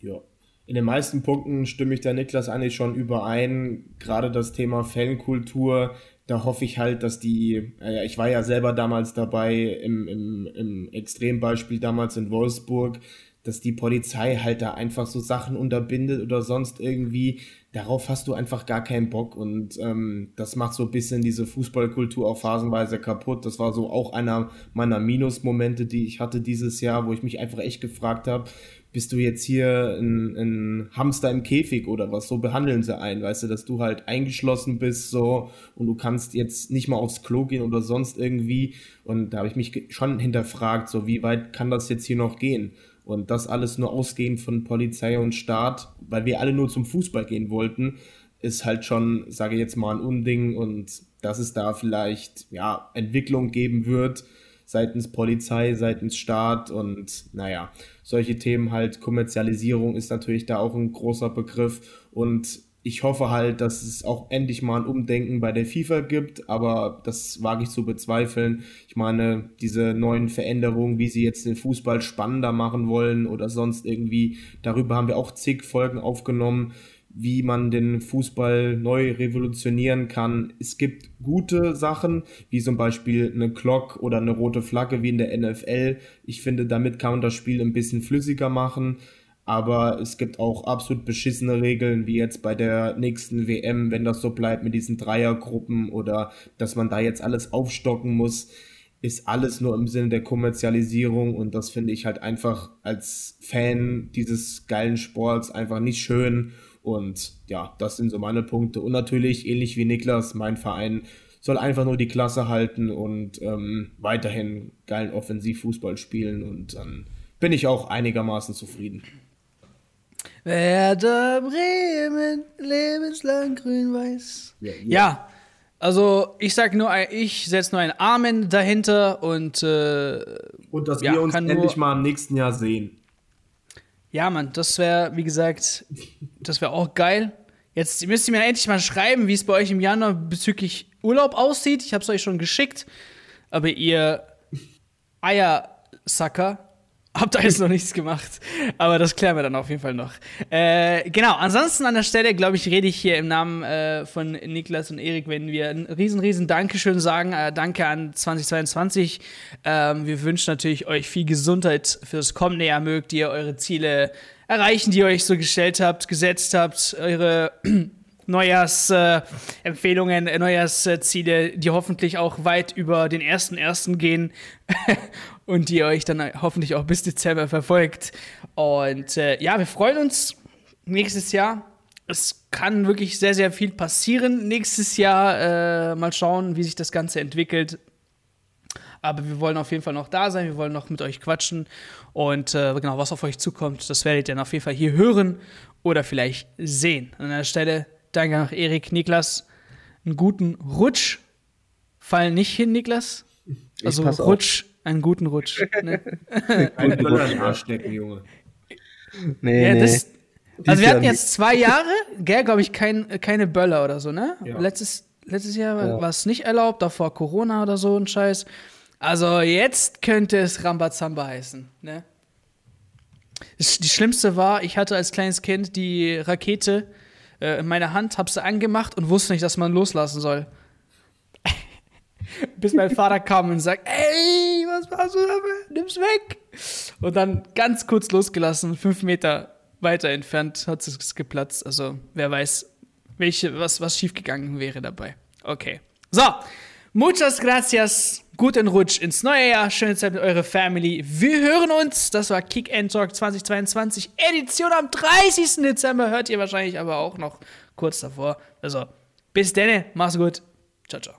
Ja, in den meisten Punkten stimme ich da Niklas eigentlich schon überein. Gerade das Thema Fankultur, da hoffe ich halt, dass die, äh, ich war ja selber damals dabei im, im, im Extrembeispiel damals in Wolfsburg, dass die Polizei halt da einfach so Sachen unterbindet oder sonst irgendwie, darauf hast du einfach gar keinen Bock und ähm, das macht so ein bisschen diese Fußballkultur auch phasenweise kaputt. Das war so auch einer meiner Minusmomente, die ich hatte dieses Jahr, wo ich mich einfach echt gefragt habe, bist du jetzt hier ein, ein, Hamster im Käfig oder was? So behandeln sie einen, weißt du, dass du halt eingeschlossen bist so und du kannst jetzt nicht mal aufs Klo gehen oder sonst irgendwie. Und da habe ich mich schon hinterfragt, so wie weit kann das jetzt hier noch gehen? Und das alles nur ausgehend von Polizei und Staat, weil wir alle nur zum Fußball gehen wollten, ist halt schon, sage ich jetzt mal, ein Unding und dass es da vielleicht ja Entwicklung geben wird seitens Polizei, seitens Staat und naja, solche Themen halt, Kommerzialisierung ist natürlich da auch ein großer Begriff. Und ich hoffe halt, dass es auch endlich mal ein Umdenken bei der FIFA gibt, aber das wage ich zu bezweifeln. Ich meine, diese neuen Veränderungen, wie sie jetzt den Fußball spannender machen wollen oder sonst irgendwie, darüber haben wir auch zig Folgen aufgenommen wie man den Fußball neu revolutionieren kann. Es gibt gute Sachen, wie zum Beispiel eine Glock oder eine rote Flagge wie in der NFL. Ich finde, damit kann man das Spiel ein bisschen flüssiger machen. aber es gibt auch absolut beschissene Regeln, wie jetzt bei der nächsten WM, wenn das so bleibt mit diesen Dreiergruppen oder dass man da jetzt alles aufstocken muss, ist alles nur im Sinne der Kommerzialisierung und das finde ich halt einfach als Fan dieses geilen Sports einfach nicht schön und ja, das sind so meine Punkte und natürlich ähnlich wie Niklas, mein Verein soll einfach nur die Klasse halten und ähm, weiterhin geilen Offensivfußball spielen und dann bin ich auch einigermaßen zufrieden. Werder Bremen, lebenslang grün-weiß. Ja, ja. ja, also ich sag nur, ich setze nur ein Amen dahinter und äh, und dass ja, wir uns endlich mal im nächsten Jahr sehen. Ja, Mann, das wäre, wie gesagt, das wäre auch geil. Jetzt müsst ihr mir endlich mal schreiben, wie es bei euch im Januar bezüglich Urlaub aussieht. Ich habe es euch schon geschickt, aber ihr Eiersacker hab da jetzt noch nichts gemacht, aber das klären wir dann auf jeden Fall noch. Äh, genau, ansonsten an der Stelle, glaube ich, rede ich hier im Namen äh, von Niklas und Erik, wenn wir ein riesen, riesen Dankeschön sagen. Äh, danke an 2022. Ähm, wir wünschen natürlich euch viel Gesundheit fürs kommende Jahr. Mögt ihr eure Ziele erreichen, die ihr euch so gestellt habt, gesetzt habt, eure Neujahrsempfehlungen, äh, Neujahrsziele, die hoffentlich auch weit über den ersten ersten gehen und die euch dann hoffentlich auch bis Dezember verfolgt. Und äh, ja, wir freuen uns nächstes Jahr. Es kann wirklich sehr, sehr viel passieren nächstes Jahr. Äh, mal schauen, wie sich das Ganze entwickelt. Aber wir wollen auf jeden Fall noch da sein, wir wollen noch mit euch quatschen. Und äh, genau, was auf euch zukommt, das werdet ihr dann auf jeden Fall hier hören oder vielleicht sehen. An der Stelle danke nach Erik, Niklas. Einen guten Rutsch. Fall nicht hin, Niklas. Also Rutsch. Einen guten Rutsch. Ne? In Arsch stecken, Junge. Nee, ja, das, nee. Also wir hatten jetzt zwei Jahre, gell, glaube ich, kein, keine Böller oder so, ne? Ja. Letztes, letztes Jahr ja. war es nicht erlaubt, davor Corona oder so ein Scheiß. Also jetzt könnte es Rambazamba heißen, ne? Die schlimmste war, ich hatte als kleines Kind die Rakete äh, in meiner Hand, hab sie angemacht und wusste nicht, dass man loslassen soll. Bis mein Vater kam und sagt, ey, was machst du damit? Nimm's weg. Und dann ganz kurz losgelassen, fünf Meter weiter entfernt hat es geplatzt. Also wer weiß, welche, was, was schiefgegangen wäre dabei. Okay. So, muchas gracias. Guten Rutsch ins neue Jahr. Schöne Zeit mit eurer Family. Wir hören uns. Das war Kick and Talk 2022. Edition am 30. Dezember. Hört ihr wahrscheinlich aber auch noch kurz davor. Also, bis dann. Mach's gut. Ciao, ciao.